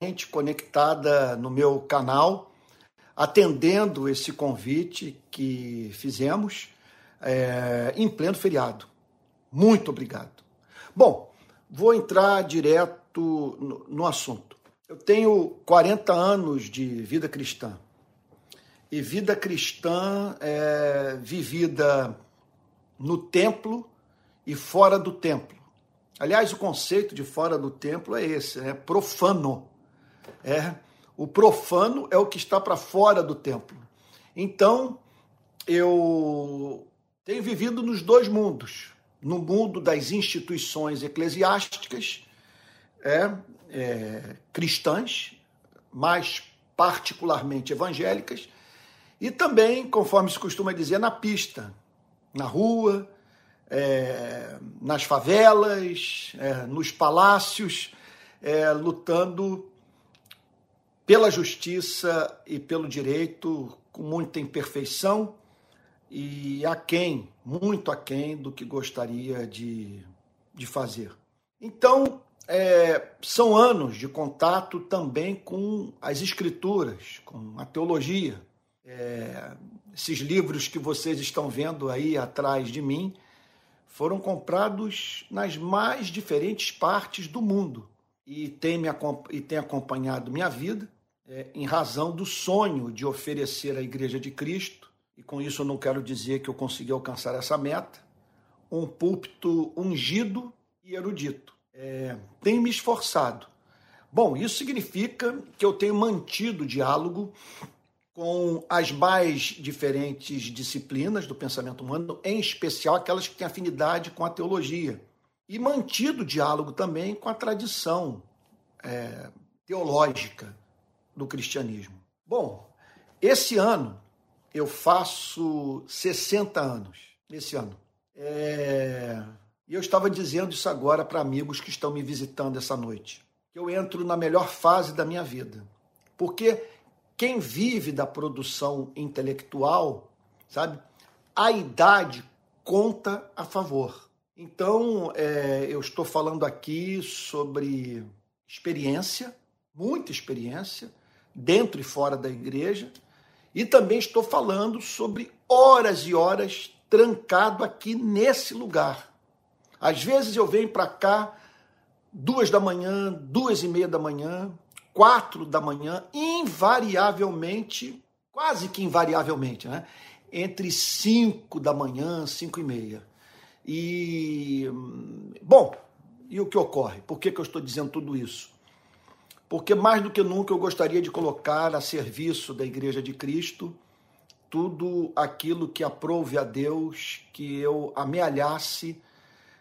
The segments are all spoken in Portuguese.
gente conectada no meu canal, atendendo esse convite que fizemos é, em pleno feriado. Muito obrigado. Bom, vou entrar direto no, no assunto. Eu tenho 40 anos de vida cristã. E vida cristã é vivida no templo e fora do templo. Aliás, o conceito de fora do templo é esse, é profano. É, o profano é o que está para fora do templo. Então, eu tenho vivido nos dois mundos, no mundo das instituições eclesiásticas, é, é, cristãs, mais particularmente evangélicas, e também, conforme se costuma dizer, na pista, na rua, é, nas favelas, é, nos palácios, é, lutando pela justiça e pelo direito com muita imperfeição e aquém, muito aquém do que gostaria de, de fazer. Então, é, são anos de contato também com as escrituras, com a teologia. É, esses livros que vocês estão vendo aí atrás de mim foram comprados nas mais diferentes partes do mundo e têm, me, e têm acompanhado minha vida é, em razão do sonho de oferecer à Igreja de Cristo, e com isso eu não quero dizer que eu consegui alcançar essa meta, um púlpito ungido e erudito. É, tenho me esforçado. Bom, isso significa que eu tenho mantido diálogo com as mais diferentes disciplinas do pensamento humano, em especial aquelas que têm afinidade com a teologia, e mantido diálogo também com a tradição é, teológica do cristianismo. Bom, esse ano eu faço 60 anos. Esse ano. É, e eu estava dizendo isso agora para amigos que estão me visitando essa noite. Que eu entro na melhor fase da minha vida. Porque quem vive da produção intelectual, sabe, a idade conta a favor. Então, é, eu estou falando aqui sobre experiência, muita experiência, dentro e fora da igreja, e também estou falando sobre horas e horas trancado aqui nesse lugar às vezes eu venho para cá duas da manhã, duas e meia da manhã, quatro da manhã, invariavelmente, quase que invariavelmente, né? Entre cinco da manhã, cinco e meia. E, bom, e o que ocorre? Por que, que eu estou dizendo tudo isso? Porque mais do que nunca eu gostaria de colocar a serviço da Igreja de Cristo tudo aquilo que aprove a Deus que eu amealhasse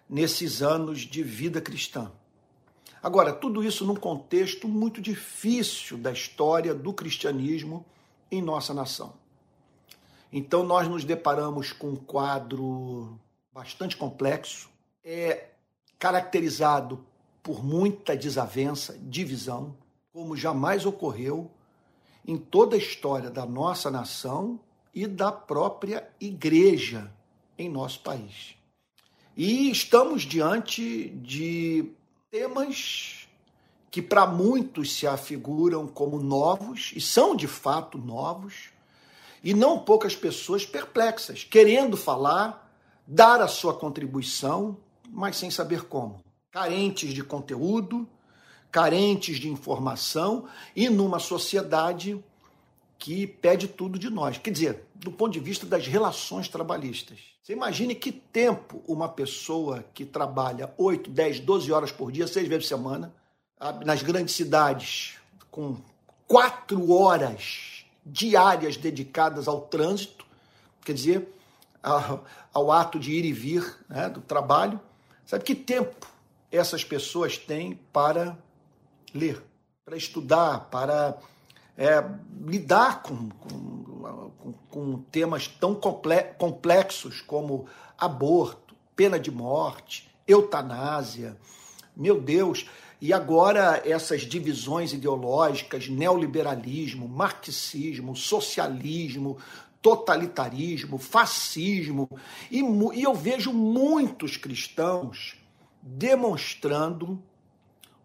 nesses anos de vida cristã. Agora, tudo isso num contexto muito difícil da história do cristianismo em nossa nação. Então, nós nos deparamos com um quadro bastante complexo, é caracterizado por muita desavença, divisão, como jamais ocorreu em toda a história da nossa nação e da própria igreja em nosso país. E estamos diante de temas que para muitos se afiguram como novos, e são de fato novos, e não poucas pessoas perplexas, querendo falar, dar a sua contribuição, mas sem saber como. Carentes de conteúdo, carentes de informação e numa sociedade que pede tudo de nós. Quer dizer, do ponto de vista das relações trabalhistas. Você imagine que tempo uma pessoa que trabalha 8, 10, 12 horas por dia, seis vezes por semana, nas grandes cidades, com quatro horas diárias dedicadas ao trânsito, quer dizer, ao, ato de ir e vir né, do trabalho. Sabe que tempo essas pessoas têm para ler, para estudar, para é, lidar com, com, com, temas tão complexos como aborto, pena de morte, eutanásia. Meu Deus! E agora essas divisões ideológicas, neoliberalismo, marxismo, socialismo, totalitarismo, fascismo. E, e eu vejo muitos cristãos demonstrando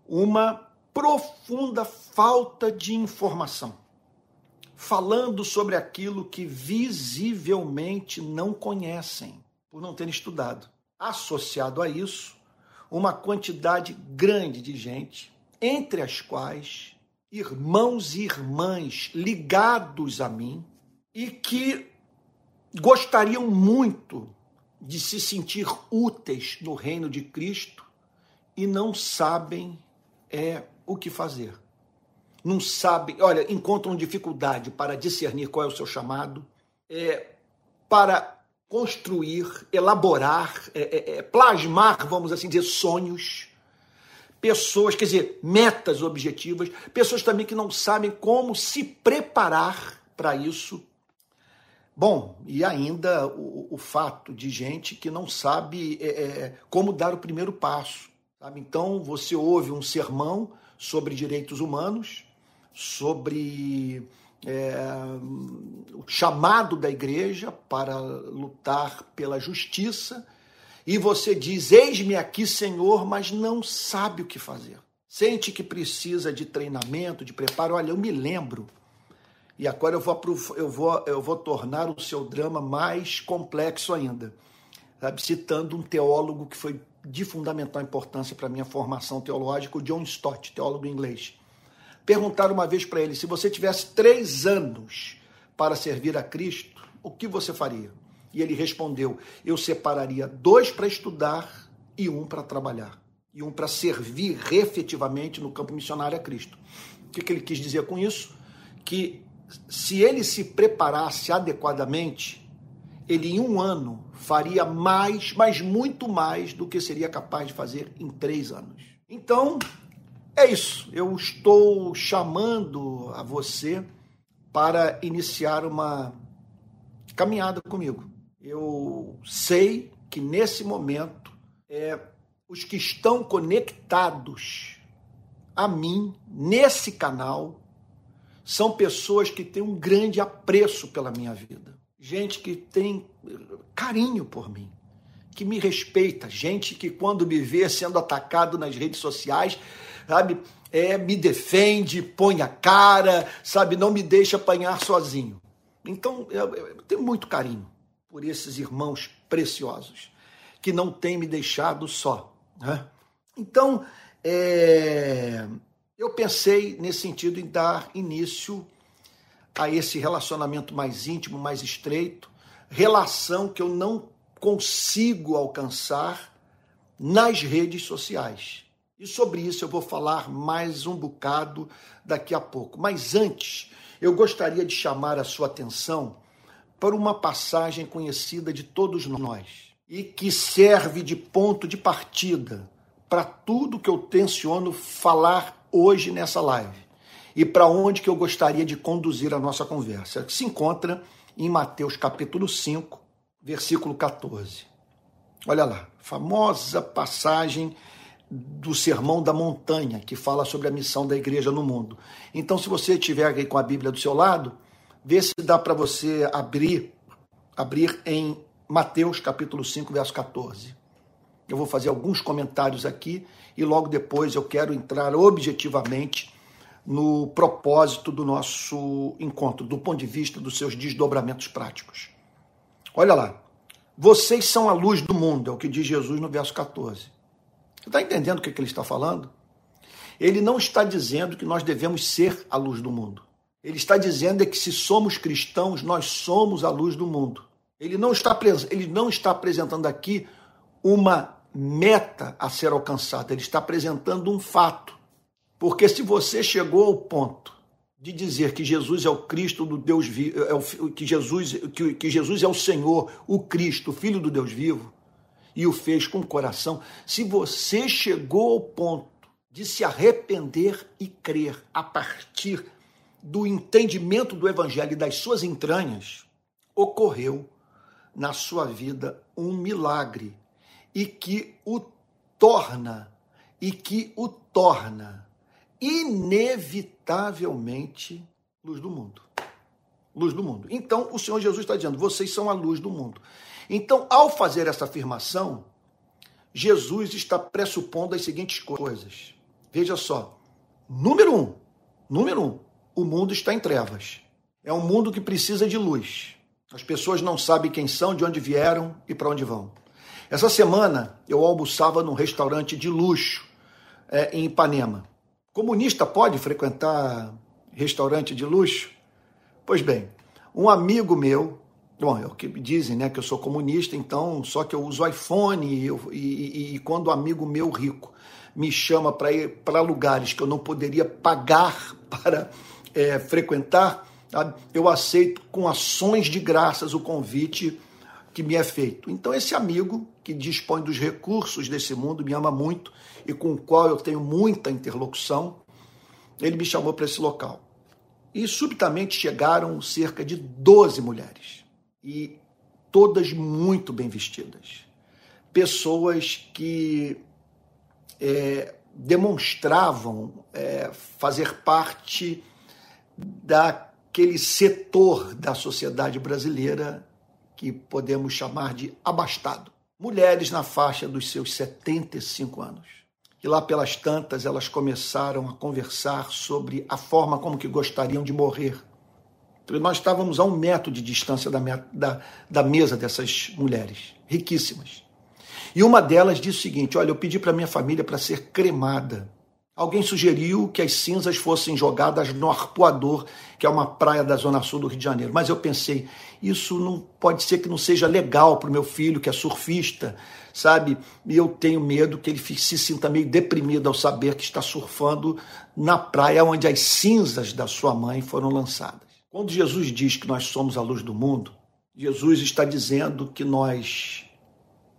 uma profunda falta de informação, falando sobre aquilo que visivelmente não conhecem, por não terem estudado. Associado a isso, uma quantidade grande de gente, entre as quais irmãos e irmãs ligados a mim e que gostariam muito de se sentir úteis no reino de Cristo e não sabem é o que fazer. Não sabem, olha, encontram dificuldade para discernir qual é o seu chamado, é, para construir, elaborar, é, é, é, plasmar, vamos assim dizer, sonhos. Pessoas, quer dizer, metas objetivas, pessoas também que não sabem como se preparar para isso. Bom, e ainda o, o, fato de gente que não sabe é, é como dar o primeiro passo. Sabe? Então, você ouve um sermão sobre direitos humanos, sobre é, o chamado da igreja para lutar pela justiça, e você diz: Eis-me aqui, Senhor, mas não sabe o que fazer. Sente que precisa de treinamento, de preparo. Olha, eu me lembro, e agora eu vou, eu vou, eu vou tornar o seu drama mais complexo ainda, sabe? citando um teólogo que foi de fundamental importância para a minha formação teológica, o John Stott, teólogo inglês. Perguntaram uma vez para ele: se você tivesse três anos para servir a Cristo, o que você faria? E ele respondeu: eu separaria dois para estudar e um para trabalhar, e um para servir efetivamente no campo missionário a Cristo. O que, que ele quis dizer com isso? Que se ele se preparasse adequadamente, ele em um ano faria mais, mas muito mais do que seria capaz de fazer em três anos. Então, é isso. Eu estou chamando a você para iniciar uma caminhada comigo. Eu sei que nesse momento é, os que estão conectados a mim nesse canal são pessoas que têm um grande apreço pela minha vida gente que tem carinho por mim, que me respeita, gente que quando me vê sendo atacado nas redes sociais, sabe, é, me defende, põe a cara, sabe, não me deixa apanhar sozinho. Então, eu, eu tenho muito carinho por esses irmãos preciosos que não têm me deixado só. Né? Então, é, eu pensei nesse sentido em dar início a esse relacionamento mais íntimo, mais estreito, relação que eu não consigo alcançar nas redes sociais. E sobre isso eu vou falar mais um bocado daqui a pouco. Mas antes, eu gostaria de chamar a sua atenção para uma passagem conhecida de todos nós e que serve de ponto de partida para tudo que eu tenciono falar hoje nessa live e para onde que eu gostaria de conduzir a nossa conversa, que se encontra em Mateus capítulo 5, versículo 14. Olha lá, famosa passagem do Sermão da Montanha, que fala sobre a missão da igreja no mundo. Então, se você estiver aí com a Bíblia do seu lado, vê se dá para você abrir, abrir em Mateus capítulo 5, verso 14. Eu vou fazer alguns comentários aqui e logo depois eu quero entrar objetivamente no propósito do nosso encontro, do ponto de vista dos seus desdobramentos práticos. Olha lá. Vocês são a luz do mundo, é o que diz Jesus no verso 14. Você está entendendo o que, ele está falando? Ele não está dizendo que nós devemos ser a luz do mundo. Ele está dizendo é que se somos cristãos, nós somos a luz do mundo. Ele não está, ele não está apresentando aqui uma meta a ser alcançada, ele está apresentando um fato. Porque se você chegou ao ponto de dizer que Jesus é o Cristo do Deus vivo, é o, que, Jesus, que, que Jesus é o Senhor, o Cristo, Filho do Deus vivo, e o fez com o coração, se você chegou ao ponto de se arrepender e crer a partir do entendimento do Evangelho e das suas entranhas, ocorreu na sua vida um milagre e que o torna e que o torna inevitavelmente luz do mundo. Luz do mundo. Então, o Senhor Jesus está dizendo: vocês são a luz do mundo. Então, ao fazer essa afirmação, Jesus está pressupondo as seguintes coisas. Veja só: Número um, número um, o mundo está em trevas. É um mundo que precisa de luz. As pessoas não sabem quem são, de onde vieram e para onde vão. Essa semana eu almoçava num restaurante de luxo é, em Ipanema. Comunista pode frequentar restaurante de luxo? Pois bem, um amigo meu, bom, é o que dizem, né, que eu sou comunista, então só que eu uso iPhone e, eu, e, e quando um amigo meu rico me chama para ir para lugares que eu não poderia pagar para é, frequentar, eu aceito com ações de graças o convite que me é feito. Então, esse amigo que dispõe dos recursos desse mundo, me ama muito e com o qual eu tenho muita interlocução, ele me chamou para esse local. E subitamente chegaram cerca de 12 mulheres, e todas muito bem vestidas. Pessoas que é, demonstravam é, fazer parte daquele setor da sociedade brasileira que podemos chamar de abastado. Mulheres na faixa dos seus 75 anos. E lá pelas tantas elas começaram a conversar sobre a forma como que gostariam de morrer. Nós estávamos a um metro de distância da, da, da mesa dessas mulheres, riquíssimas. E uma delas disse o seguinte: Olha, eu pedi para minha família para ser cremada. Alguém sugeriu que as cinzas fossem jogadas no Arpoador, que é uma praia da zona sul do Rio de Janeiro. Mas eu pensei, isso não pode ser que não seja legal para o meu filho, que é surfista, sabe? E eu tenho medo que ele se sinta meio deprimido ao saber que está surfando na praia onde as cinzas da sua mãe foram lançadas. Quando Jesus diz que nós somos a luz do mundo, Jesus está dizendo que nós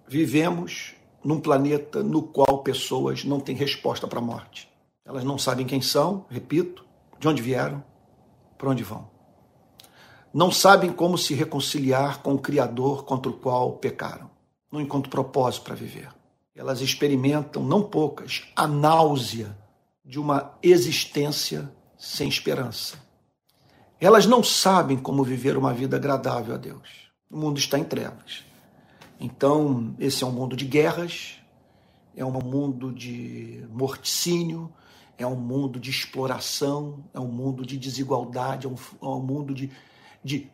vivemos num planeta no qual pessoas não têm resposta para a morte. Elas não sabem quem são, repito, de onde vieram, para onde vão. Não sabem como se reconciliar com o Criador contra o qual pecaram. Não encontram propósito para viver. Elas experimentam, não poucas, a náusea de uma existência sem esperança. Elas não sabem como viver uma vida agradável a Deus. O mundo está em trevas. Então, esse é um mundo de guerras, é um mundo de morticínio, é um mundo de exploração, é um mundo de desigualdade, é um, é um mundo de, de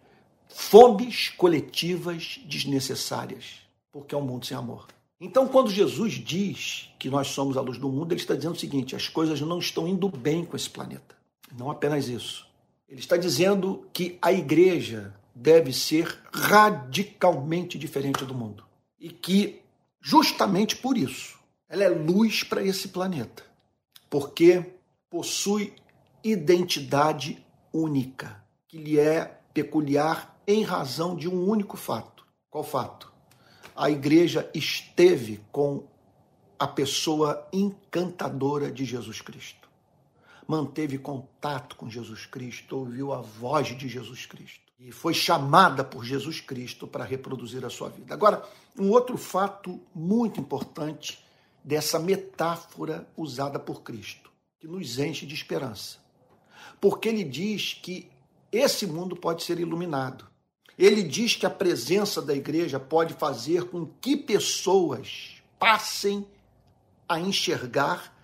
fomes coletivas desnecessárias, porque é um mundo sem amor. Então, quando Jesus diz que nós somos a luz do mundo, ele está dizendo o seguinte: as coisas não estão indo bem com esse planeta. Não apenas isso. Ele está dizendo que a igreja deve ser radicalmente diferente do mundo. E que, justamente por isso, ela é luz para esse planeta. Porque possui identidade única, que lhe é peculiar em razão de um único fato. Qual fato? A igreja esteve com a pessoa encantadora de Jesus Cristo. Manteve contato com Jesus Cristo, ouviu a voz de Jesus Cristo e foi chamada por Jesus Cristo para reproduzir a sua vida. Agora, um outro fato muito importante dessa metáfora usada por Cristo, que nos enche de esperança. Porque ele diz que esse mundo pode ser iluminado. Ele diz que a presença da igreja pode fazer com que pessoas passem a enxergar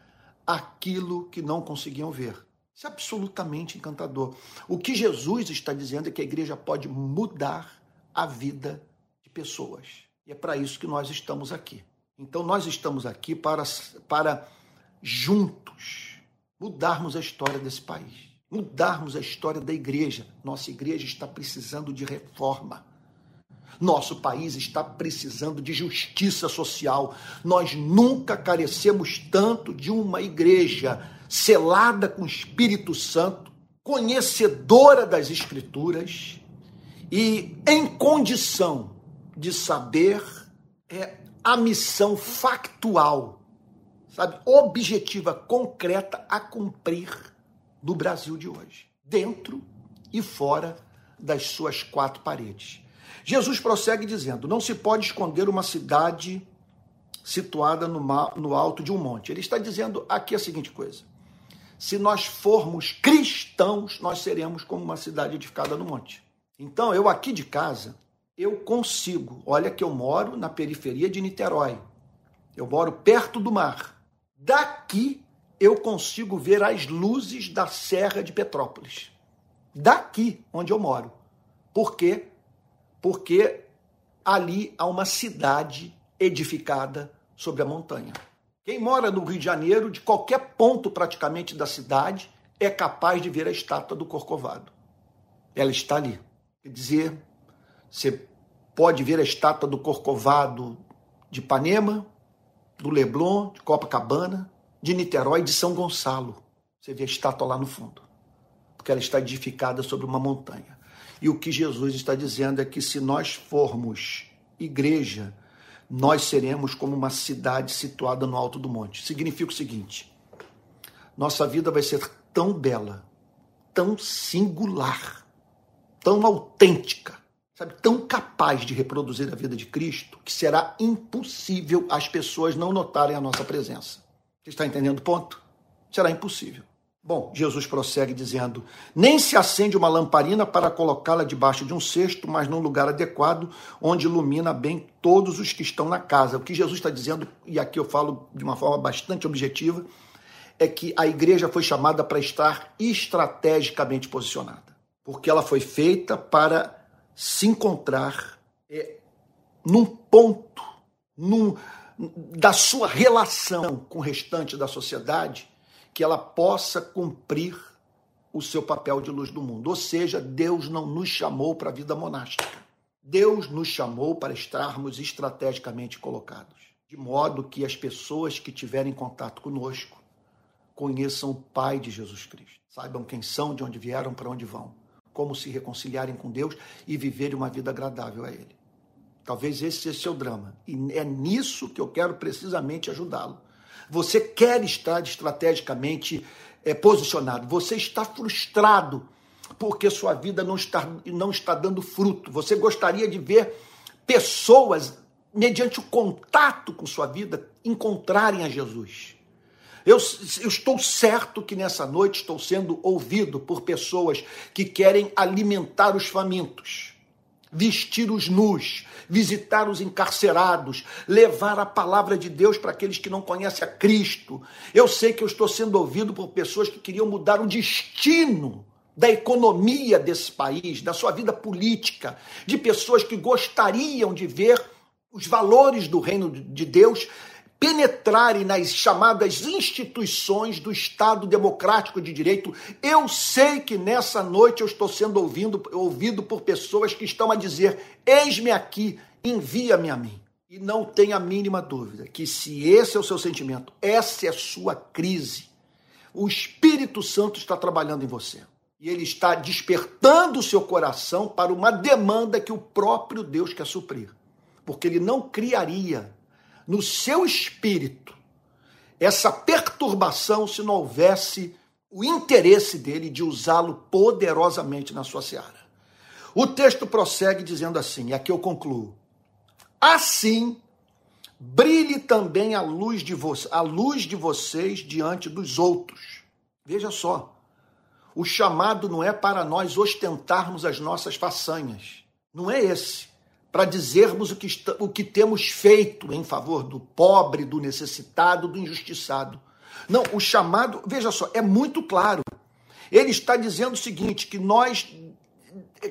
aquilo que não conseguiam ver. Isso é absolutamente encantador. O que Jesus está dizendo é que a igreja pode mudar a vida de pessoas. E é para isso que nós estamos aqui. Então, nós estamos aqui para, para juntos mudarmos a história desse país, mudarmos a história da igreja. Nossa igreja está precisando de reforma. Nosso país está precisando de justiça social. Nós nunca carecemos tanto de uma igreja selada com o Espírito Santo, conhecedora das Escrituras e em condição de saber é, a missão factual, sabe, objetiva, concreta a cumprir do Brasil de hoje, dentro e fora das suas quatro paredes. Jesus prossegue dizendo: Não se pode esconder uma cidade situada no, no alto de um monte. Ele está dizendo aqui a seguinte coisa: se nós formos cristãos, nós seremos como uma cidade edificada no monte. Então, eu aqui de casa, eu consigo. Olha que eu moro na periferia de Niterói. Eu moro perto do mar. Daqui eu consigo ver as luzes da Serra de Petrópolis. Daqui onde eu moro. Por quê? Porque ali há uma cidade edificada sobre a montanha. Quem mora no Rio de Janeiro, de qualquer ponto praticamente da cidade, é capaz de ver a estátua do Corcovado. Ela está ali. Quer dizer, você pode ver a estátua do Corcovado de Ipanema, do Leblon, de Copacabana, de Niterói, de São Gonçalo. Você vê a estátua lá no fundo, porque ela está edificada sobre uma montanha. E o que Jesus está dizendo é que se nós formos igreja, nós seremos como uma cidade situada no alto do monte. Significa o seguinte: nossa vida vai ser tão bela, tão singular, tão autêntica, sabe, tão capaz de reproduzir a vida de Cristo, que será impossível as pessoas não notarem a nossa presença. Você está entendendo o ponto? Será impossível. Bom, Jesus prossegue dizendo: Nem se acende uma lamparina para colocá-la debaixo de um cesto, mas num lugar adequado, onde ilumina bem todos os que estão na casa. O que Jesus está dizendo, e aqui eu falo de uma forma bastante objetiva, é que a igreja foi chamada para estar estrategicamente posicionada, porque ela foi feita para se encontrar é, num ponto, num, da sua relação com o restante da sociedade que ela possa cumprir o seu papel de luz do mundo. Ou seja, Deus não nos chamou para a vida monástica. Deus nos chamou para estarmos estrategicamente colocados, de modo que as pessoas que tiverem contato conosco conheçam o Pai de Jesus Cristo, saibam quem são, de onde vieram, para onde vão, como se reconciliarem com Deus e viverem uma vida agradável a Ele. Talvez esse seja seu drama. E é nisso que eu quero precisamente ajudá-lo você quer estar estrategicamente é, posicionado. Você está frustrado porque sua vida não está, não está dando fruto. Você gostaria de ver pessoas, mediante o contato com sua vida, encontrarem a Jesus. Eu, eu, estou certo que nessa noite estou sendo ouvido por pessoas que querem alimentar os famintos vestir os nus, visitar os encarcerados, levar a palavra de Deus para aqueles que não conhecem a Cristo. Eu sei que eu estou sendo ouvido por pessoas que queriam mudar o destino da economia desse país, da sua vida política, de pessoas que gostariam de ver os valores do reino de Deus penetrarem nas chamadas instituições do Estado Democrático de Direito. Eu sei que nessa noite eu estou sendo ouvido, ouvido por pessoas que estão a dizer: eis-me aqui, envia-me a mim. E não tenha a mínima dúvida que, se esse é o seu sentimento, essa é a sua crise, o Espírito Santo está trabalhando em você. E ele está despertando o seu coração para uma demanda que o próprio Deus quer suprir. Porque ele não criaria no seu espírito essa perturbação se não houvesse o interesse dele de usá-lo poderosamente na sua seara. O texto prossegue dizendo assim, e aqui eu concluo. Assim, brilhe também a luz de, vo a luz de vocês diante dos outros. Veja só, o chamado não é para nós ostentarmos as nossas façanhas. Não é esse para dizermos o que, o que temos feito em favor do pobre, do necessitado, do injustiçado. Não, o chamado, veja só, é muito claro. Ele está dizendo o seguinte: que nós,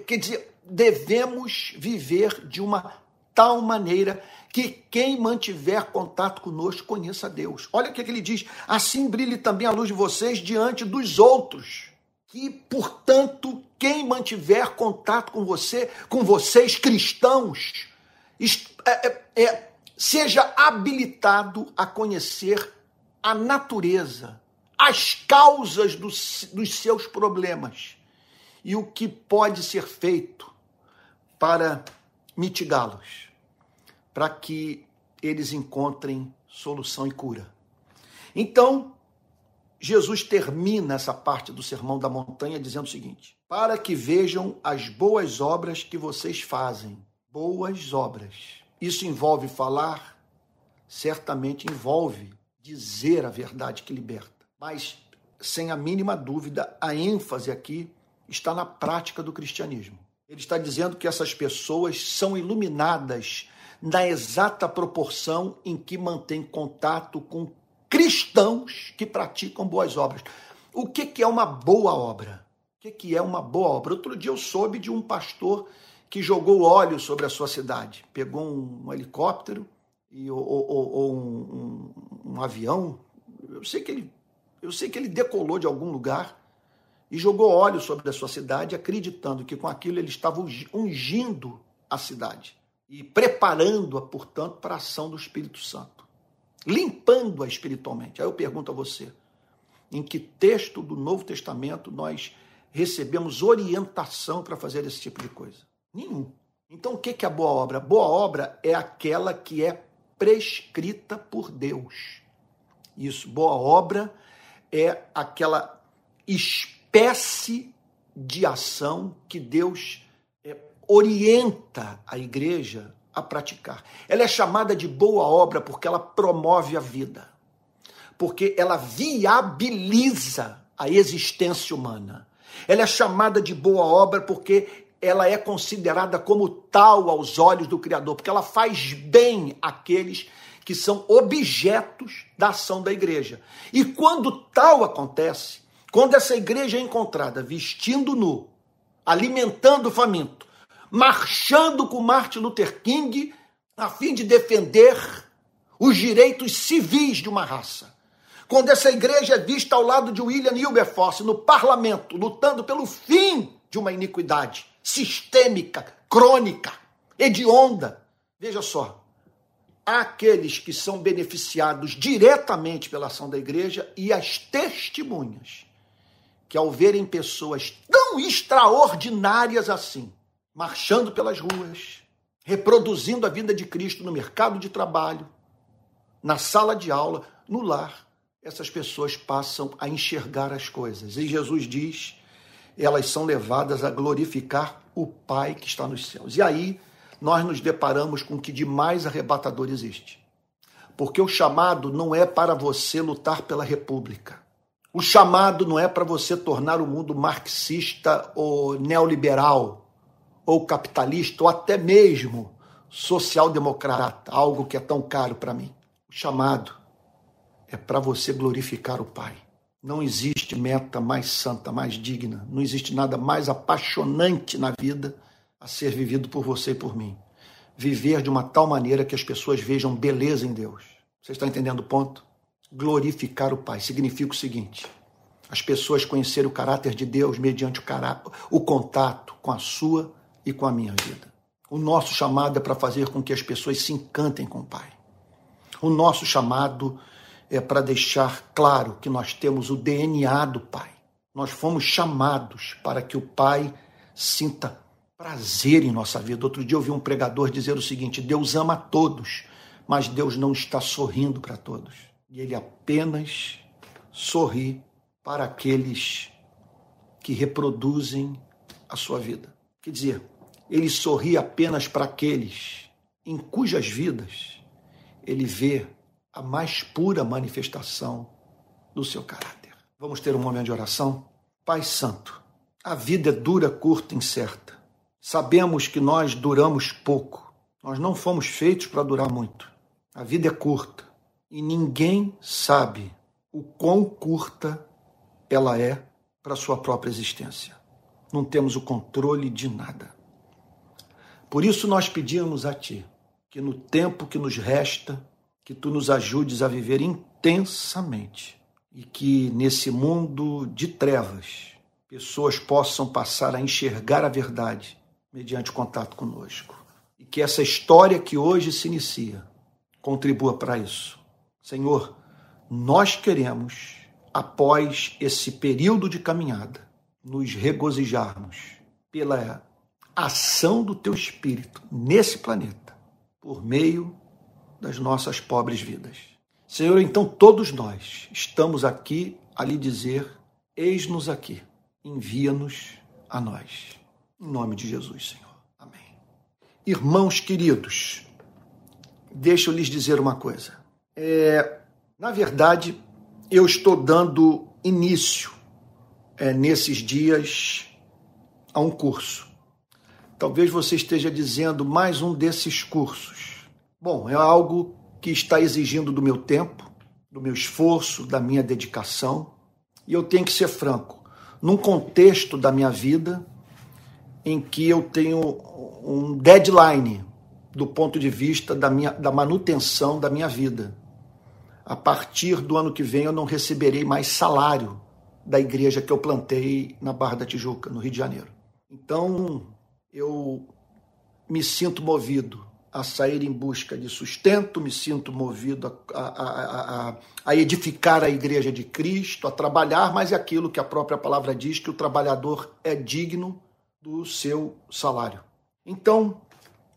quer dizer, devemos viver de uma tal maneira que quem mantiver contato conosco conheça Deus. Olha o que, é que ele diz: assim brilhe também a luz de vocês diante dos outros que, portanto, quem mantiver contato com você, com vocês cristãos, é, é, é, seja habilitado a conhecer a natureza, as causas dos, dos seus problemas e o que pode ser feito para mitigá-los, para que eles encontrem solução e cura. Então, Jesus termina essa parte do Sermão da Montanha dizendo o seguinte: para que vejam as boas obras que vocês fazem. Boas obras. Isso envolve falar? Certamente envolve dizer a verdade que liberta. Mas, sem a mínima dúvida, a ênfase aqui está na prática do cristianismo. Ele está dizendo que essas pessoas são iluminadas na exata proporção em que mantêm contato com cristãos que praticam boas obras. O que, que é uma boa obra? Que, que é uma boa obra? Outro dia eu soube de um pastor que jogou óleo sobre a sua cidade. Pegou um, um helicóptero e, ou, ou, ou um, um, um, avião. Eu sei, que ele, eu sei que ele decolou de algum lugar e jogou óleo sobre a sua cidade, acreditando que com aquilo ele estava ungindo a cidade e preparando-a, portanto, para a ação do Espírito Santo, limpando-a espiritualmente. Aí eu pergunto a você: em que texto do Novo Testamento nós recebemos orientação para fazer esse tipo de coisa? Nenhum. Então, o que é a boa obra? Boa obra é aquela que é prescrita por Deus. Isso, boa obra é aquela espécie de ação que Deus é, orienta a igreja a praticar. Ela é chamada de boa obra porque ela promove a vida, porque ela viabiliza a existência humana. Ela é chamada de boa obra porque ela é considerada como tal aos olhos do Criador, porque ela faz bem aqueles que são objetos da ação da igreja. E quando tal acontece, quando essa igreja é encontrada vestindo nu, alimentando o faminto, marchando com Martin Luther King a fim de defender os direitos civis de uma raça. Quando essa igreja é vista ao lado de William Wilberforce no parlamento, lutando pelo fim de uma iniquidade sistêmica, crônica, hedionda. Veja só, aqueles que são beneficiados diretamente pela ação da igreja e as testemunhas, que ao verem pessoas tão extraordinárias assim, marchando pelas ruas, reproduzindo a vida de Cristo no mercado de trabalho, na sala de aula, no lar, essas pessoas passam a enxergar as coisas. E Jesus diz elas são levadas a glorificar o Pai que está nos céus. E aí nós nos deparamos com o que de mais arrebatador existe. Porque o chamado não é para você lutar pela república. O chamado não é para você tornar o mundo marxista ou neoliberal, ou capitalista, ou até mesmo social-democrata, algo que é tão caro para mim. O chamado é para você glorificar o Pai. Não existe meta mais santa, mais digna. Não existe nada mais apaixonante na vida a ser vivido por você e por mim. Viver de uma tal maneira que as pessoas vejam beleza em Deus. Você está entendendo o ponto? Glorificar o Pai significa o seguinte: as pessoas conhecerem o caráter de Deus mediante o, o contato com a sua e com a minha vida. O nosso chamado é para fazer com que as pessoas se encantem com o Pai. O nosso chamado é para deixar claro que nós temos o DNA do Pai. Nós fomos chamados para que o Pai sinta prazer em nossa vida. Outro dia eu ouvi um pregador dizer o seguinte: Deus ama a todos, mas Deus não está sorrindo para todos. E Ele apenas sorri para aqueles que reproduzem a sua vida. Quer dizer, Ele sorri apenas para aqueles em cujas vidas Ele vê a mais pura manifestação do seu caráter. Vamos ter um momento de oração? Pai Santo, a vida é dura, curta, incerta. Sabemos que nós duramos pouco. Nós não fomos feitos para durar muito. A vida é curta e ninguém sabe o quão curta ela é para a sua própria existência. Não temos o controle de nada. Por isso nós pedimos a Ti que no tempo que nos resta, que tu nos ajudes a viver intensamente e que nesse mundo de trevas pessoas possam passar a enxergar a verdade mediante contato conosco. E que essa história que hoje se inicia contribua para isso. Senhor, nós queremos, após esse período de caminhada, nos regozijarmos pela ação do teu Espírito nesse planeta, por meio das nossas pobres vidas. Senhor, então todos nós estamos aqui a lhe dizer: eis-nos aqui, envia-nos a nós. Em nome de Jesus, Senhor. Amém. Irmãos queridos, deixa eu lhes dizer uma coisa. É, na verdade, eu estou dando início é, nesses dias a um curso. Talvez você esteja dizendo mais um desses cursos. Bom, é algo que está exigindo do meu tempo, do meu esforço, da minha dedicação. E eu tenho que ser franco, num contexto da minha vida em que eu tenho um deadline do ponto de vista da, minha, da manutenção da minha vida. A partir do ano que vem eu não receberei mais salário da igreja que eu plantei na Barra da Tijuca, no Rio de Janeiro. Então eu me sinto movido a sair em busca de sustento, me sinto movido a, a, a, a, edificar a igreja de Cristo, a trabalhar, mas é aquilo que a própria palavra diz: que o trabalhador é digno do seu salário. Então,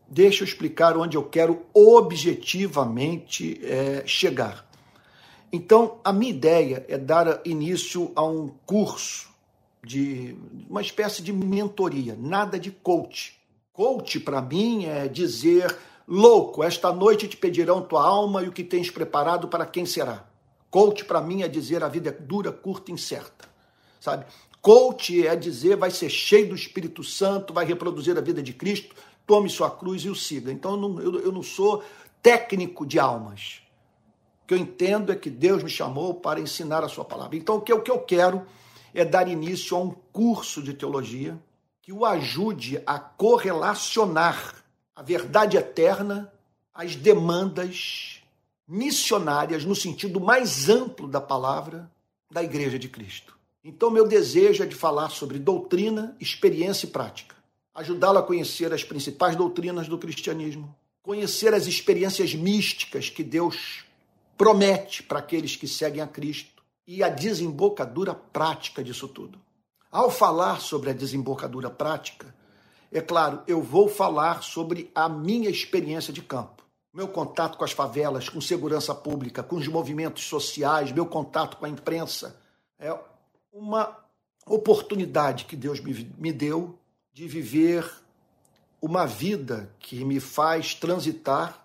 deixa eu explicar onde eu quero objetivamente é, chegar. Então, a minha ideia é dar início a um curso de uma espécie de mentoria, nada de coach. Coach, para mim, é dizer: louco, esta noite te pedirão tua alma e o que tens preparado para quem será. Coach, para mim, é dizer: a vida é dura, curta e incerta. Sabe? Coach é dizer: vai ser cheio do Espírito Santo, vai reproduzir a vida de Cristo, tome sua cruz e o siga. Então, eu não, eu, eu não sou técnico de almas. O que eu entendo é que Deus me chamou para ensinar a sua palavra. Então, o que, o que eu quero é dar início a um curso de teologia que o ajude a correlacionar a verdade eterna às demandas missionárias, no sentido mais amplo da palavra, da Igreja de Cristo. Então, meu desejo é de falar sobre doutrina, experiência e prática, ajudá-lo a conhecer as principais doutrinas do cristianismo, conhecer as experiências místicas que Deus promete para aqueles que seguem a Cristo e a desembocadura prática disso tudo. Ao falar sobre a desembocadura prática, é claro, eu vou falar sobre a minha experiência de campo. Meu contato com as favelas, com segurança pública, com os movimentos sociais, meu contato com a imprensa. É uma oportunidade que Deus me, me deu de viver uma vida que me faz transitar,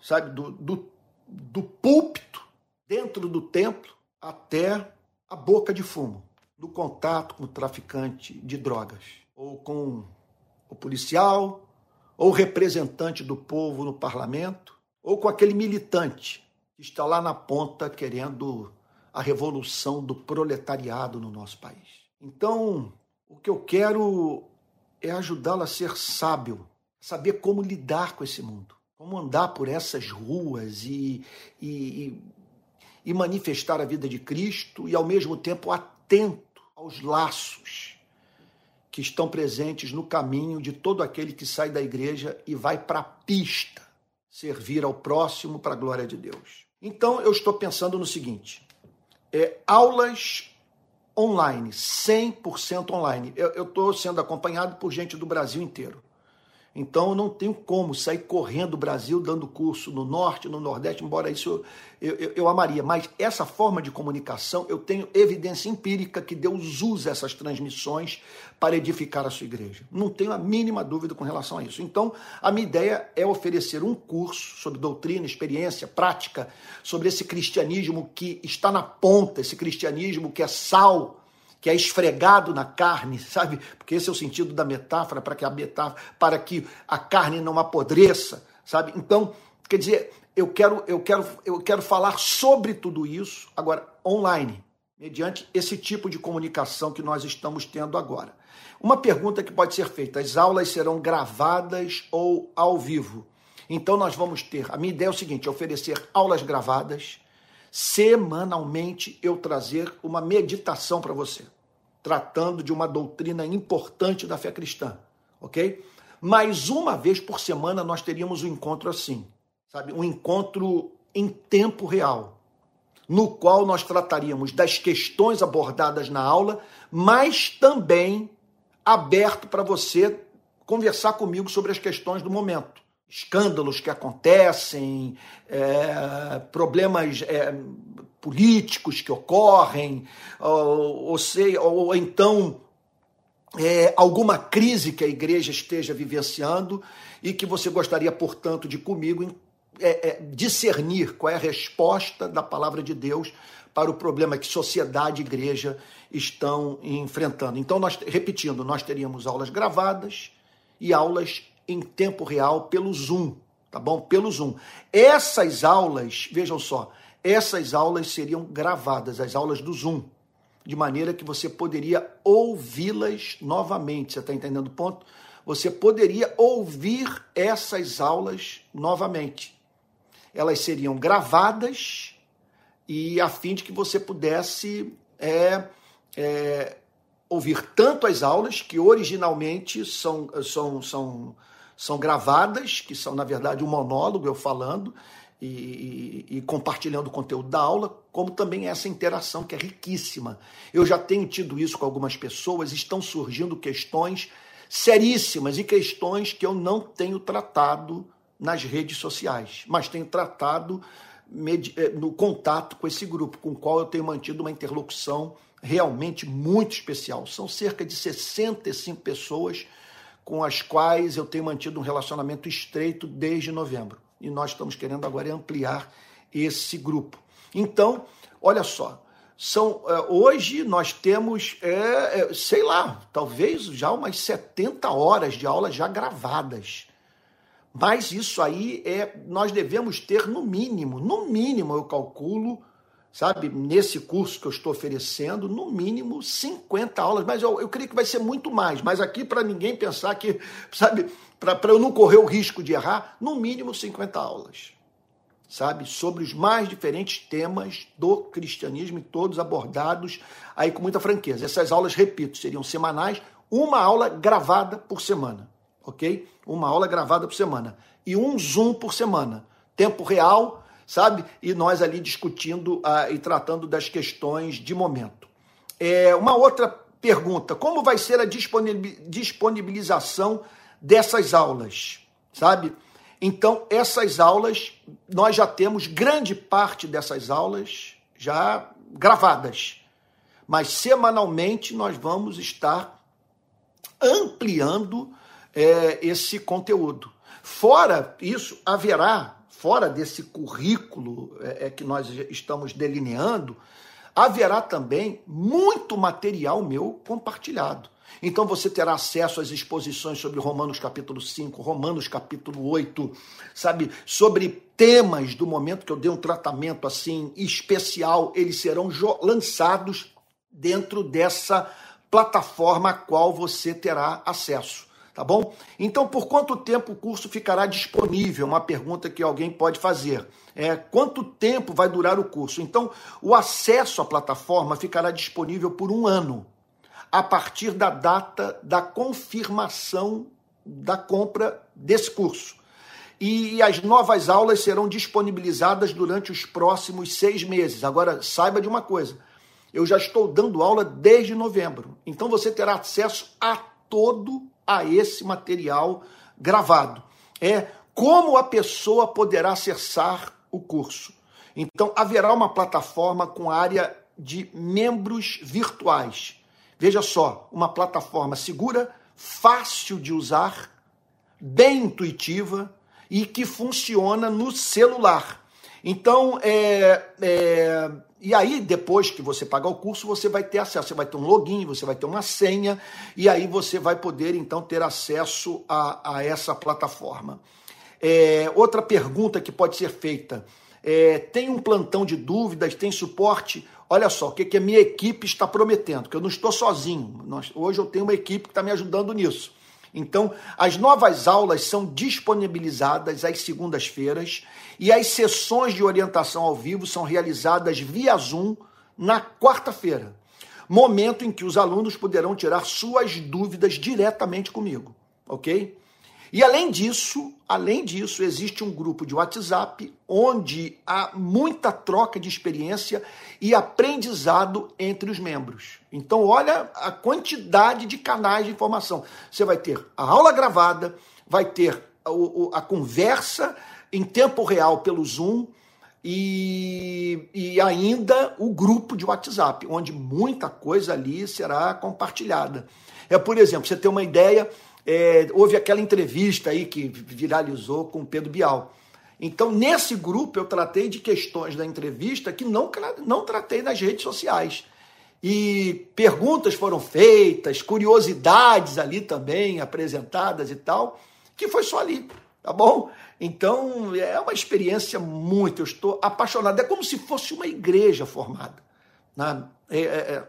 sabe, do, do, do púlpito, dentro do templo, até a boca de fumo, do contato com o traficante de drogas, ou com o policial, ou o representante do povo no parlamento, ou com aquele militante que está lá na ponta querendo a revolução do proletariado no nosso país. Então, o que eu quero é ajudá-lo a ser sábio, saber como lidar com esse mundo, como andar por essas ruas e, e, e manifestar a vida de Cristo e, ao mesmo tempo, atento aos laços que estão presentes no caminho de todo aquele que sai da igreja e vai para a pista servir ao próximo para a glória de Deus. Então, eu estou pensando no seguinte: é, aulas online, 100% online. Eu estou sendo acompanhado por gente do Brasil inteiro. Então eu não tenho como sair correndo o Brasil dando curso no norte, no nordeste, embora isso eu, eu, eu, amaria. Mas essa forma de comunicação, eu tenho evidência empírica que Deus usa essas transmissões para edificar a sua igreja. Não tenho a mínima dúvida com relação a isso. Então, a minha ideia é oferecer um curso sobre doutrina, experiência, prática, sobre esse cristianismo que está na ponta, esse cristianismo que é sal que é esfregado na carne, sabe? Porque esse é o sentido da metáfora, para que a metáfora, para que a carne não apodreça, sabe? Então, quer dizer, eu quero, eu quero, eu quero falar sobre tudo isso agora online, mediante esse tipo de comunicação que nós estamos tendo agora. Uma pergunta que pode ser feita: as aulas serão gravadas ou ao vivo? Então nós vamos ter. A minha ideia é o seguinte: oferecer aulas gravadas semanalmente eu trazer uma meditação para você, tratando de uma doutrina importante da fé cristã, ok? Mas uma vez por semana nós teríamos um encontro assim, sabe? Um encontro em tempo real, no qual nós trataríamos das questões abordadas na aula, mas também aberto para você conversar comigo sobre as questões do momento escândalos que acontecem, é, problemas é, políticos que ocorrem, ou, ou, sei, ou então é, alguma crise que a igreja esteja vivenciando e que você gostaria, portanto, de comigo é, é, discernir qual é a resposta da palavra de Deus para o problema que sociedade e igreja estão enfrentando. Então, nós, repetindo, nós teríamos aulas gravadas e aulas em tempo real pelo Zoom, tá bom? Pelo Zoom. Essas aulas, vejam só, essas aulas seriam gravadas, as aulas do Zoom, de maneira que você poderia ouvi-las novamente. Você está entendendo o ponto? Você poderia ouvir essas aulas novamente. Elas seriam gravadas e a fim de que você pudesse é, é, ouvir tanto as aulas, que originalmente são, são, são, são gravadas, que são, na verdade, um monólogo, eu falando, e, e, e, compartilhando o conteúdo da aula, como também essa interação que é riquíssima. Eu já tenho tido isso com algumas pessoas, estão surgindo questões seríssimas e questões que eu não tenho tratado nas redes sociais, mas tenho tratado eh, no contato com esse grupo, com o qual eu tenho mantido uma interlocução realmente muito especial. São cerca de 65 pessoas com as quais eu tenho mantido um relacionamento estreito desde novembro. E nós estamos querendo agora ampliar esse grupo. Então, olha só, são é, hoje nós temos, é, é, sei lá, talvez já umas 70 horas de aula já gravadas. Mas isso aí é, nós devemos ter no mínimo, no mínimo eu calculo, sabe, nesse curso que eu estou oferecendo, no mínimo 50 aulas, mas eu, eu creio que vai ser muito mais. Mas aqui, para ninguém pensar que, sabe, para eu não correr o risco de errar, no mínimo 50 aulas, sabe, sobre os mais diferentes temas do cristianismo todos abordados aí com muita franqueza. Essas aulas, repito, seriam semanais, uma aula gravada por semana, ok? Uma aula gravada por semana e um Zoom por semana, tempo real sabe? E nós ali discutindo uh, e tratando das questões de momento. É, uma outra pergunta: como vai ser a disponibilização dessas aulas, sabe? Então, essas aulas, nós já temos grande parte dessas aulas já gravadas, mas semanalmente nós vamos estar ampliando é, esse conteúdo. Fora isso, haverá fora desse currículo é, é, que nós estamos delineando, haverá também muito material meu compartilhado. Então você terá acesso às exposições sobre Romanos capítulo 5, Romanos capítulo 8, sabe, sobre temas do momento que eu dei um tratamento assim especial, eles serão lançados dentro dessa plataforma a qual você terá acesso tá bom? Então, por quanto tempo o curso ficará disponível? Uma pergunta que alguém pode fazer. É, quanto tempo vai durar o curso? Então, o acesso à plataforma ficará disponível por um ano, a partir da data da confirmação da compra desse curso. E as novas aulas serão disponibilizadas durante os próximos seis meses. Agora, saiba de uma coisa: eu já estou dando aula desde novembro, então você terá acesso a todo a esse material gravado. É como a pessoa poderá acessar o curso. Então, haverá uma plataforma com área de membros virtuais. Veja só, uma plataforma segura, fácil de usar, bem intuitiva e que funciona no celular. Então, é, é, e aí, depois que você pagar o curso, você vai ter acesso, você vai ter um login, você vai ter uma senha, e aí você vai poder, então, ter acesso a, a essa plataforma. É, outra pergunta que pode ser feita: é, tem um plantão de dúvidas, tem suporte? Olha só, o que, que a minha equipe está prometendo, que eu não estou sozinho. Nós, hoje eu tenho uma equipe que está me ajudando nisso. Então, as novas aulas são disponibilizadas às segundas-feiras e as sessões de orientação ao vivo são realizadas via Zoom na quarta-feira, momento em que os alunos poderão tirar suas dúvidas diretamente comigo, ok? E além disso, além disso, existe um grupo de WhatsApp onde há muita troca de experiência e aprendizado entre os membros. Então, olha a quantidade de canais de informação. Você vai ter a aula gravada, vai ter a, a conversa em tempo real pelo Zoom e, e ainda o grupo de WhatsApp, onde muita coisa ali será compartilhada. É, por exemplo, você ter uma ideia, é, houve aquela entrevista aí que viralizou com Pedro Bial. Então, nesse grupo, eu tratei de questões da entrevista que não, não tratei nas redes sociais. E perguntas foram feitas, curiosidades ali também apresentadas e tal, que foi só ali. Tá bom? Então, é uma experiência muito. Eu estou apaixonado. É como se fosse uma igreja formada. Na, é, é, é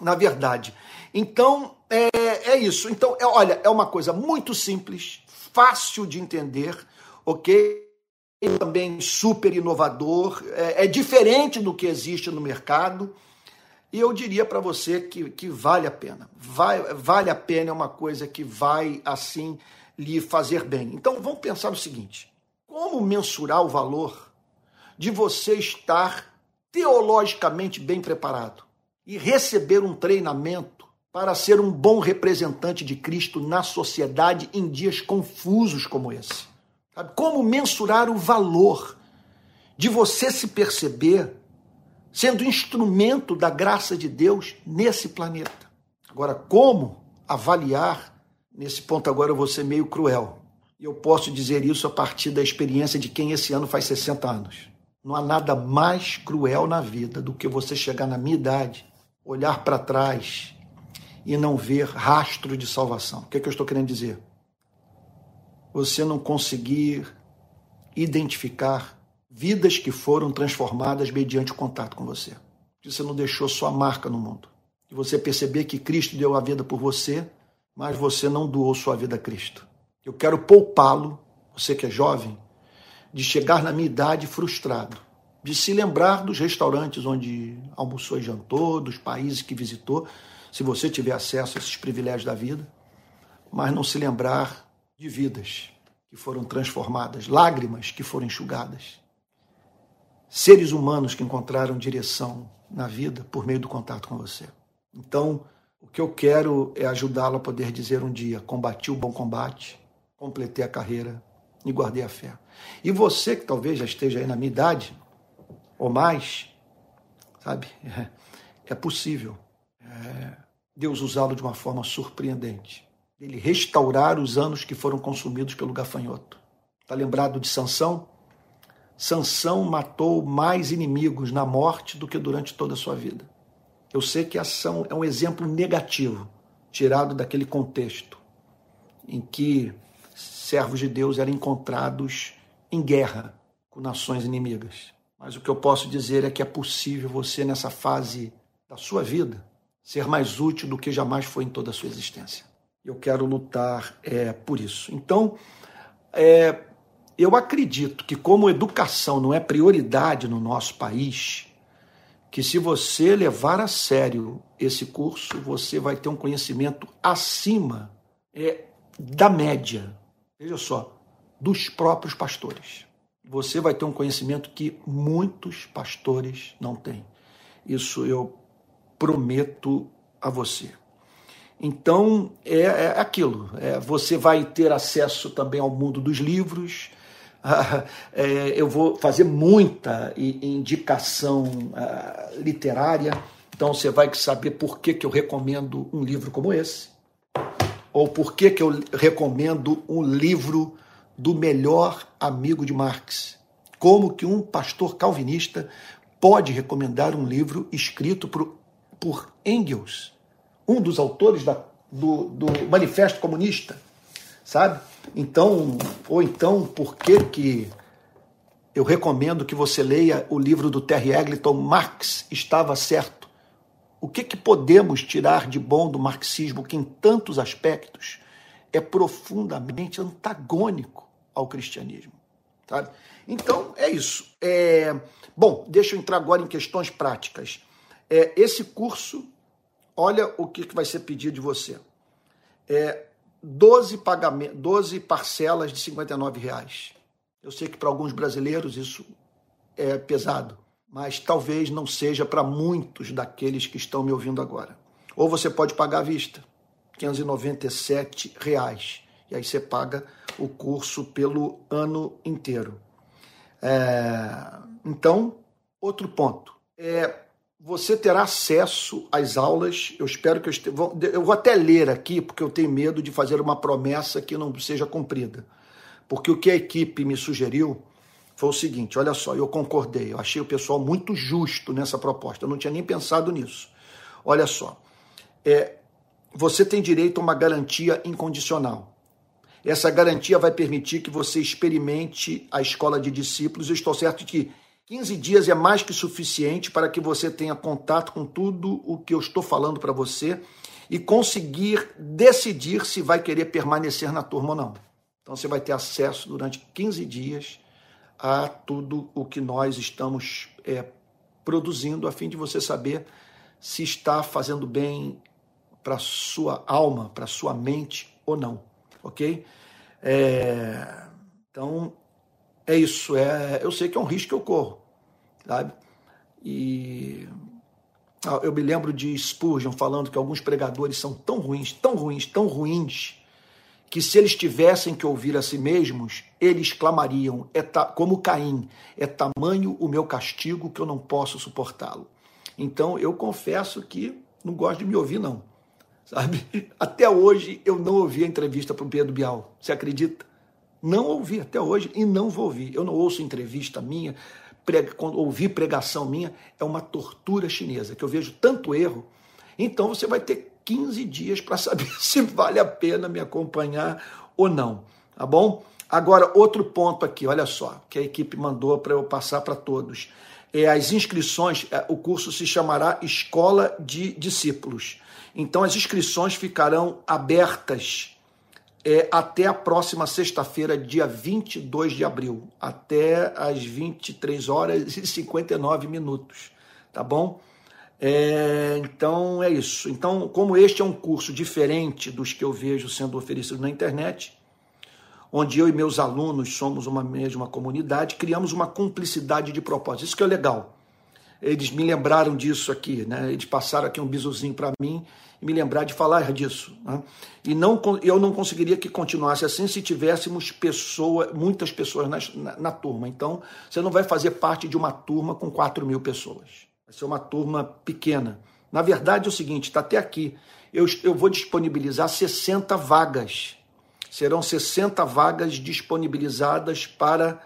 na verdade. Então, é, é isso. Então, é, olha, é uma coisa muito simples, fácil de entender, ok? Também super inovador, é, é diferente do que existe no mercado. E eu diria para você que, que vale a pena. Vai, vale a pena, é uma coisa que vai, assim, lhe fazer bem. Então, vamos pensar o seguinte: como mensurar o valor de você estar teologicamente bem preparado e receber um treinamento para ser um bom representante de Cristo na sociedade em dias confusos como esse? Sabe? Como mensurar o valor de você se perceber sendo instrumento da graça de Deus nesse planeta. Agora, como avaliar? Nesse ponto agora eu vou ser meio cruel. E eu posso dizer isso a partir da experiência de quem esse ano faz 60 anos. Não há nada mais cruel na vida do que você chegar na minha idade, olhar para trás e não ver rastro de salvação. O que, é que eu estou querendo dizer? Você não conseguir identificar vidas que foram transformadas mediante o contato com você. Você não deixou sua marca no mundo. E você perceber que Cristo deu a vida por você, mas você não doou sua vida a Cristo. Eu quero poupá-lo, você que é jovem, de chegar na minha idade frustrado, de se lembrar dos restaurantes onde almoçou e jantou, dos países que visitou, se você tiver acesso a esses privilégios da vida, mas não se lembrar de vidas que foram transformadas, lágrimas que foram enxugadas, seres humanos que encontraram direção na vida por meio do contato com você. Então, o que eu quero é ajudá-lo a poder dizer um dia: combati o bom combate, completei a carreira e guardei a fé. E você que talvez já esteja aí na minha idade, ou mais, sabe, é, é possível é, Deus usá-lo de uma forma surpreendente. Ele restaurar os anos que foram consumidos pelo gafanhoto. Está lembrado de Sansão? Sansão matou mais inimigos na morte do que durante toda a sua vida. Eu sei que ação é um exemplo negativo, tirado daquele contexto em que servos de Deus eram encontrados em guerra com nações inimigas. Mas o que eu posso dizer é que é possível você, nessa fase da sua vida, ser mais útil do que jamais foi em toda a sua existência. Eu quero lutar é, por isso. Então, é, eu acredito que, como educação não é prioridade no nosso país, que se você levar a sério esse curso, você vai ter um conhecimento acima é, da média, veja só, dos próprios pastores. Você vai ter um conhecimento que muitos pastores não têm. Isso eu prometo a você. Então, é, é aquilo. É, você vai ter acesso também ao mundo dos livros, é, eu vou fazer muita indicação uh, literária, então você vai saber por que, que eu recomendo um livro como esse, ou por que, que eu recomendo um livro do melhor amigo de Marx. Como que um pastor calvinista pode recomendar um livro escrito por, por Engels, um dos autores da, do, do Manifesto Comunista, sabe? Então, ou então, por que que eu recomendo que você leia o livro do Terry Eglinton, Marx estava certo? O que que podemos tirar de bom do marxismo que em tantos aspectos é profundamente antagônico ao cristianismo, sabe? Então, é isso. É... Bom, deixa eu entrar agora em questões práticas. É, esse curso, olha o que, que vai ser pedido de você. É, 12, pagamentos, 12 parcelas de 59 reais. Eu sei que para alguns brasileiros isso é pesado, mas talvez não seja para muitos daqueles que estão me ouvindo agora. Ou você pode pagar à vista, 597 reais. E aí você paga o curso pelo ano inteiro. É... Então, outro ponto. É, você terá acesso às aulas. Eu espero que eu esteja. Eu vou até ler aqui, porque eu tenho medo de fazer uma promessa que não seja cumprida. Porque o que a equipe me sugeriu foi o seguinte: olha só, eu concordei, eu achei o pessoal muito justo nessa proposta, eu não tinha nem pensado nisso. Olha só, é, você tem direito a uma garantia incondicional. Essa garantia vai permitir que você experimente a escola de discípulos. Eu estou certo que 15 dias é mais que suficiente para que você tenha contato com tudo o que eu estou falando para você e conseguir decidir se vai querer permanecer na turma ou não. Então você vai ter acesso durante 15 dias a tudo o que nós estamos é, produzindo, a fim de você saber se está fazendo bem para sua alma, para sua mente ou não, ok? É, então é isso. É, eu sei que é um risco que eu corro, sabe? E ah, eu me lembro de Spurgeon falando que alguns pregadores são tão ruins, tão ruins, tão ruins, que se eles tivessem que ouvir a si mesmos, eles clamariam, é como Caim, é tamanho o meu castigo que eu não posso suportá-lo. Então eu confesso que não gosto de me ouvir, não. Sabe? Até hoje eu não ouvi a entrevista para o Pedro Bial. Você acredita? Não ouvi até hoje e não vou ouvir. Eu não ouço entrevista minha, prega, ouvir pregação minha, é uma tortura chinesa, que eu vejo tanto erro. Então você vai ter 15 dias para saber se vale a pena me acompanhar ou não, tá bom? Agora, outro ponto aqui, olha só, que a equipe mandou para eu passar para todos. É, as inscrições, é, o curso se chamará Escola de Discípulos. Então, as inscrições ficarão abertas é, até a próxima sexta-feira, dia 22 de abril, até às 23 horas e 59 minutos, tá bom? É, então é isso. Então, como este é um curso diferente dos que eu vejo sendo oferecidos na internet, onde eu e meus alunos somos uma mesma comunidade, criamos uma cumplicidade de propósito. Isso que é legal. Eles me lembraram disso aqui, né? Eles passaram aqui um bizuzinho para mim me lembrar de falar disso. Né? E não, eu não conseguiria que continuasse assim se tivéssemos pessoa, muitas pessoas na, na, na, turma. Então, você não vai fazer parte de uma turma com 4 mil pessoas. Vai ser uma turma pequena. Na verdade, é o seguinte: está até aqui. Eu, eu vou disponibilizar 60 vagas. Serão 60 vagas disponibilizadas para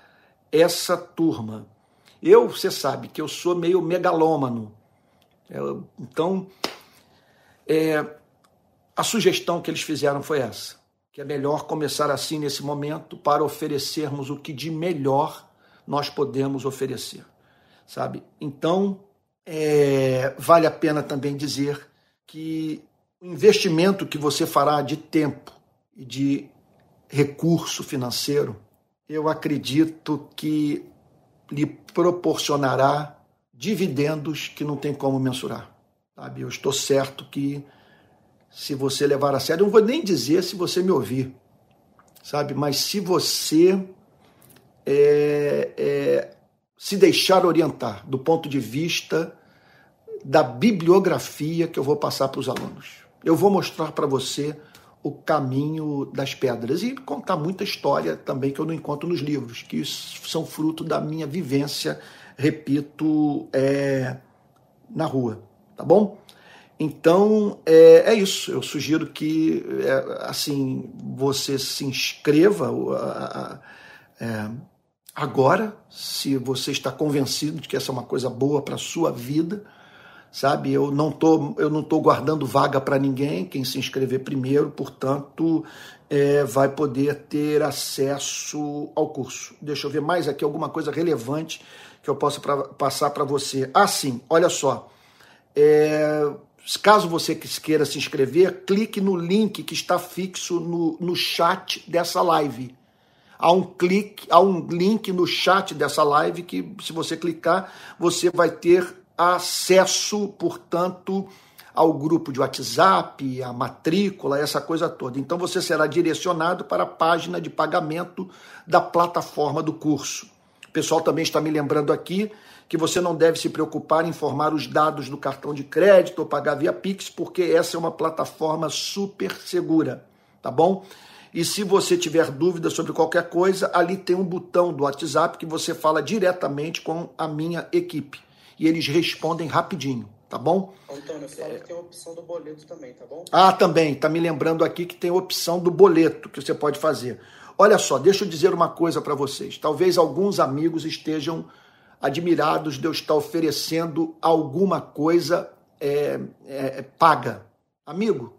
essa turma. Eu, você sabe que eu sou meio megalômano. Eu, então, é, a sugestão que eles fizeram foi essa: que é melhor começar assim nesse momento para oferecermos o que de melhor nós podemos oferecer, sabe? Então, é, vale a pena também dizer que o investimento que você fará de tempo e de recurso financeiro, eu acredito que lhe proporcionará dividendos que não tem como mensurar. Sabe? Eu estou certo que se você levar a sério, eu não vou nem dizer se você me ouvir, sabe? Mas se você é, é, se deixar orientar do ponto de vista da bibliografia que eu vou passar para os alunos. Eu vou mostrar para você o caminho das pedras e contar muita história também que eu não encontro nos livros, que são fruto da minha vivência, repito, é, na rua tá bom? Então é, é isso. Eu sugiro que é, assim você se inscreva é, agora, se você está convencido de que essa é uma coisa boa para a sua vida, sabe? Eu não tô, eu não tô guardando vaga para ninguém. Quem se inscrever primeiro, portanto, é, vai poder ter acesso ao curso. Deixa eu ver mais aqui alguma coisa relevante que eu possa pra, passar para você. Ah, sim. Olha só. É, caso você queira se inscrever, clique no link que está fixo no, no chat dessa live. Há um clique, há um link no chat dessa live que, se você clicar, você vai ter acesso, portanto, ao grupo de WhatsApp, a matrícula, essa coisa toda. Então você será direcionado para a página de pagamento da plataforma do curso. O pessoal também está me lembrando aqui que você não deve se preocupar em informar os dados do cartão de crédito ou pagar via Pix, porque essa é uma plataforma super segura, tá bom? E se você tiver dúvida sobre qualquer coisa, ali tem um botão do WhatsApp que você fala diretamente com a minha equipe. E eles respondem rapidinho, tá bom? Antônio, fala é... que tem a opção do boleto também, tá bom? Ah, também. Tá me lembrando aqui que tem a opção do boleto que você pode fazer. Olha só, deixa eu dizer uma coisa para vocês. Talvez alguns amigos estejam admirados de eu estar oferecendo alguma coisa é, é, é, paga. Amigo,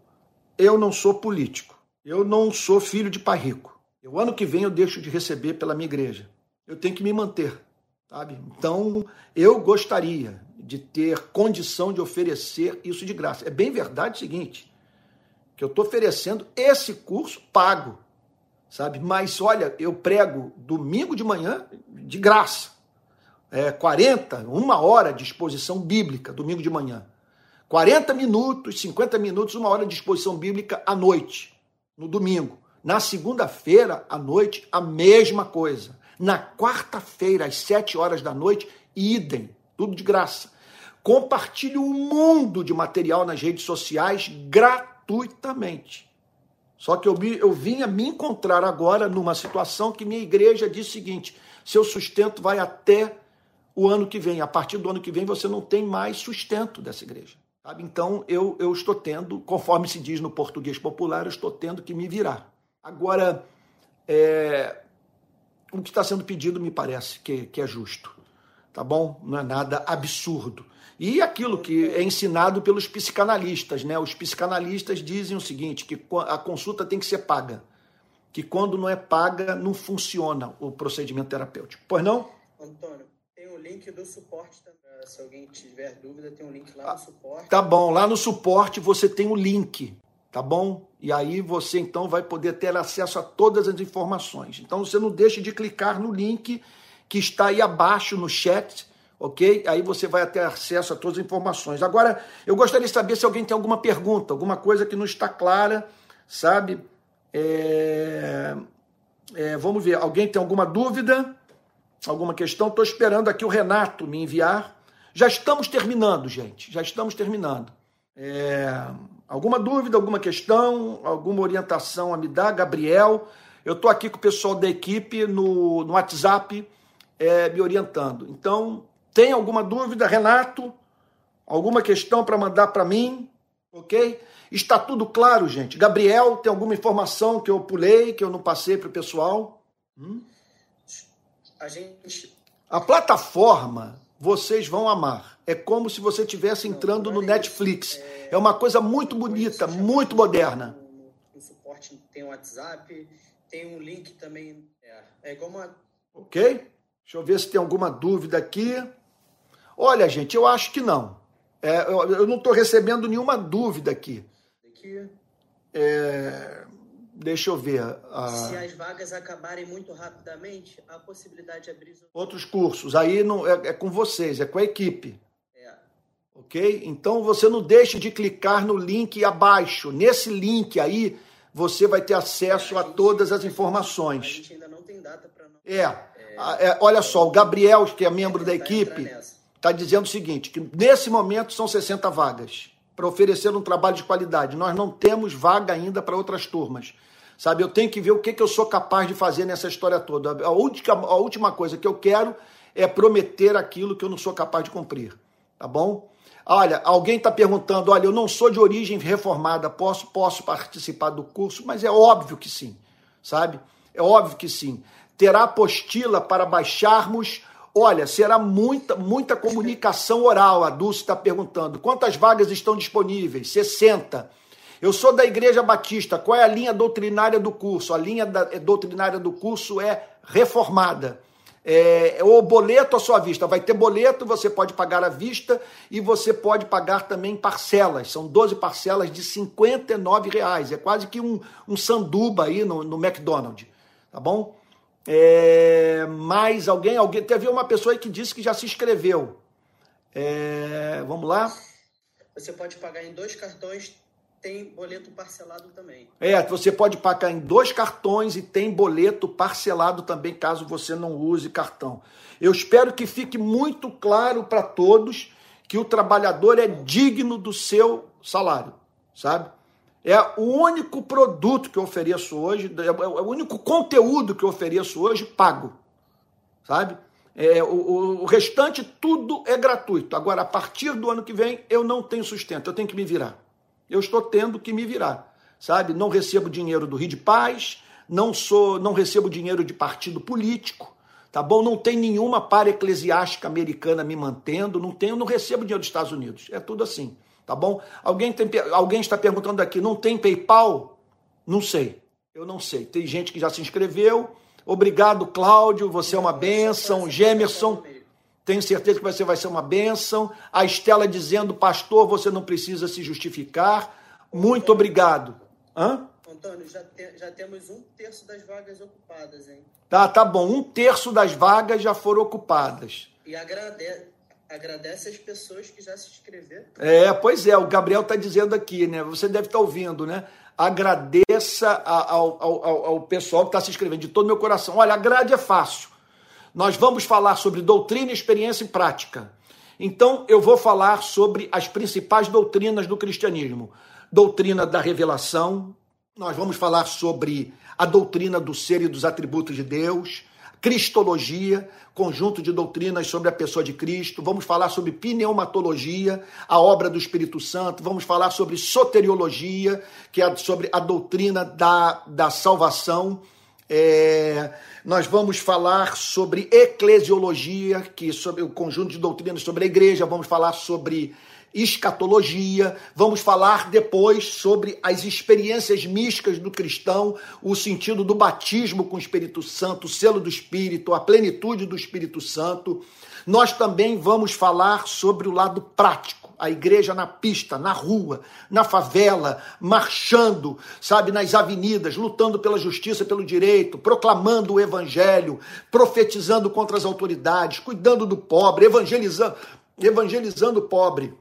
eu não sou político. Eu não sou filho de pai rico. O ano que vem eu deixo de receber pela minha igreja. Eu tenho que me manter, sabe? Então, eu gostaria de ter condição de oferecer isso de graça. É bem verdade o seguinte, que eu estou oferecendo esse curso pago, sabe? Mas olha, eu prego domingo de manhã de graça. É 40, uma hora de exposição bíblica, domingo de manhã. 40 minutos, 50 minutos, uma hora de exposição bíblica à noite, no domingo. Na segunda-feira, à noite, a mesma coisa. Na quarta-feira, às 7 horas da noite, idem, tudo de graça. Compartilhe um mundo de material nas redes sociais gratuitamente. Só que eu, eu vinha me encontrar agora numa situação que minha igreja diz o seguinte: seu sustento vai até o ano que vem. A partir do ano que vem você não tem mais sustento dessa igreja. Sabe? Então eu, eu estou tendo, conforme se diz no português popular, eu estou tendo que me virar. Agora, é, o que está sendo pedido me parece que, que é justo, tá bom? Não é nada absurdo. E aquilo que é ensinado pelos psicanalistas, né? Os psicanalistas dizem o seguinte, que a consulta tem que ser paga, que quando não é paga não funciona o procedimento terapêutico. Pois não? Antônio, tem o link do suporte também se alguém tiver dúvida, tem um link lá no ah, suporte. Tá bom, lá no suporte você tem o link, tá bom? E aí você então vai poder ter acesso a todas as informações. Então você não deixe de clicar no link que está aí abaixo no chat, ok? Aí você vai ter acesso a todas as informações. Agora, eu gostaria de saber se alguém tem alguma pergunta, alguma coisa que não está clara, sabe? É... É, vamos ver, alguém tem alguma dúvida? Alguma questão? Estou esperando aqui o Renato me enviar já estamos terminando, gente. Já estamos terminando. É, alguma dúvida, alguma questão, alguma orientação a me dar, Gabriel? Eu estou aqui com o pessoal da equipe no, no WhatsApp é, me orientando. Então, tem alguma dúvida, Renato? Alguma questão para mandar para mim? Ok? Está tudo claro, gente. Gabriel, tem alguma informação que eu pulei, que eu não passei para o pessoal? Hum? A gente. A plataforma vocês vão amar. É como se você estivesse entrando no Netflix. É uma coisa muito bonita, muito moderna. O suporte tem o WhatsApp, tem um link também. É, é igual uma. Ok? Deixa eu ver se tem alguma dúvida aqui. Olha, gente, eu acho que não. É, eu, eu, não estou recebendo nenhuma dúvida aqui. Aqui. É, Deixa eu ver. A... Se as vagas acabarem muito rapidamente, a possibilidade de abrir outros cursos. Aí não é, é com vocês, é com a equipe. É. Ok? Então você não deixe de clicar no link abaixo. Nesse link aí você vai ter acesso a, a gente, todas as informações. A gente ainda não tem data para. É. É. é. Olha só, o Gabriel, que é membro da equipe, está dizendo o seguinte: que nesse momento são 60 vagas para oferecer um trabalho de qualidade. Nós não temos vaga ainda para outras turmas. Sabe, eu tenho que ver o que, que eu sou capaz de fazer nessa história toda. A última, a última coisa que eu quero é prometer aquilo que eu não sou capaz de cumprir. Tá bom? Olha, alguém está perguntando: olha, eu não sou de origem reformada, posso, posso participar do curso? Mas é óbvio que sim, sabe? É óbvio que sim. Terá apostila para baixarmos. Olha, será muita, muita comunicação oral. A Dulce está perguntando: quantas vagas estão disponíveis? 60. Eu sou da Igreja Batista. Qual é a linha doutrinária do curso? A linha da, é, doutrinária do curso é reformada. É, é, o boleto à sua vista. Vai ter boleto, você pode pagar à vista e você pode pagar também parcelas. São 12 parcelas de 59 reais. É quase que um, um sanduba aí no, no McDonald's. Tá bom? É, mais alguém? alguém Teve uma pessoa aí que disse que já se inscreveu. É, vamos lá. Você pode pagar em dois cartões tem boleto parcelado também. É, você pode pagar em dois cartões e tem boleto parcelado também, caso você não use cartão. Eu espero que fique muito claro para todos que o trabalhador é digno do seu salário, sabe? É o único produto que eu ofereço hoje, é o único conteúdo que eu ofereço hoje pago, sabe? É, o, o restante tudo é gratuito. Agora, a partir do ano que vem, eu não tenho sustento, eu tenho que me virar eu estou tendo que me virar, sabe? Não recebo dinheiro do Rio de Paz, não sou, não recebo dinheiro de partido político, tá bom? Não tem nenhuma para eclesiástica americana me mantendo, não tenho, não recebo dinheiro dos Estados Unidos. É tudo assim, tá bom? Alguém, tem, alguém está perguntando aqui, não tem PayPal? Não sei. Eu não sei. Tem gente que já se inscreveu. Obrigado, Cláudio. Você é uma bênção. Gemerson. Tenho certeza que você vai ser uma bênção. A Estela dizendo, pastor, você não precisa se justificar. Muito obrigado. Hã? Antônio, já, te, já temos um terço das vagas ocupadas, hein? Tá, tá bom. Um terço das vagas já foram ocupadas. E agradece, agradece as pessoas que já se inscreveram. É, pois é. O Gabriel está dizendo aqui, né? Você deve estar tá ouvindo, né? Agradeça ao, ao, ao, ao pessoal que está se inscrevendo de todo meu coração. Olha, a grade é fácil. Nós vamos falar sobre doutrina, experiência e prática. Então, eu vou falar sobre as principais doutrinas do cristianismo: doutrina da revelação, nós vamos falar sobre a doutrina do ser e dos atributos de Deus, cristologia, conjunto de doutrinas sobre a pessoa de Cristo, vamos falar sobre pneumatologia, a obra do Espírito Santo, vamos falar sobre soteriologia, que é sobre a doutrina da, da salvação. É, nós vamos falar sobre eclesiologia, que é sobre o conjunto de doutrinas sobre a igreja, vamos falar sobre escatologia, vamos falar depois sobre as experiências místicas do cristão, o sentido do batismo com o Espírito Santo, o selo do Espírito, a plenitude do Espírito Santo. Nós também vamos falar sobre o lado prático, a igreja na pista, na rua, na favela, marchando, sabe, nas avenidas, lutando pela justiça, pelo direito, proclamando o evangelho, profetizando contra as autoridades, cuidando do pobre, evangelizando, evangelizando o pobre.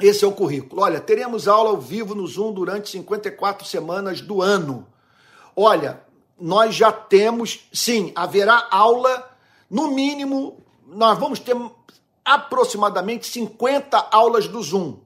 Esse é o currículo. Olha, teremos aula ao vivo no Zoom durante 54 semanas do ano. Olha, nós já temos, sim, haverá aula, no mínimo, nós vamos ter aproximadamente 50 aulas do Zoom.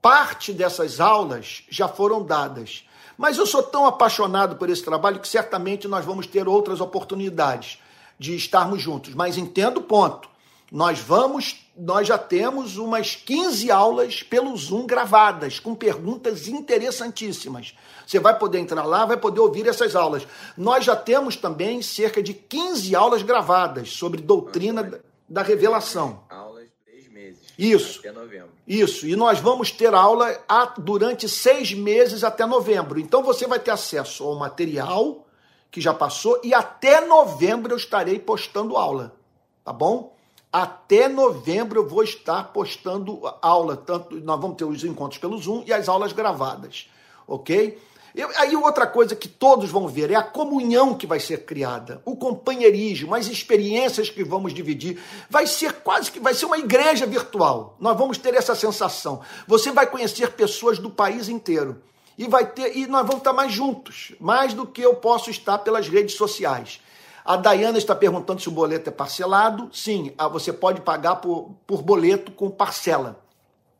Parte dessas aulas já foram dadas. Mas eu sou tão apaixonado por esse trabalho que certamente nós vamos ter outras oportunidades de estarmos juntos. Mas entendo o ponto. Nós vamos nós já temos umas 15 aulas pelo Zoom gravadas, com perguntas interessantíssimas. Você vai poder entrar lá, vai poder ouvir essas aulas. Nós já temos também cerca de 15 aulas gravadas sobre doutrina da revelação. Aulas de três meses. Isso. Até novembro. Isso. E nós vamos ter aula durante seis meses até novembro. Então você vai ter acesso ao material que já passou e até novembro eu estarei postando aula. Tá bom? Até novembro eu vou estar postando aula, tanto nós vamos ter os encontros pelo Zoom e as aulas gravadas, ok? Eu, aí outra coisa que todos vão ver é a comunhão que vai ser criada, o companheirismo, as experiências que vamos dividir. Vai ser quase que vai ser uma igreja virtual. Nós vamos ter essa sensação. Você vai conhecer pessoas do país inteiro e vai ter e nós vamos estar mais juntos, mais do que eu posso estar pelas redes sociais. A Dayana está perguntando se o boleto é parcelado. Sim, ah, você pode pagar por, por boleto com parcela.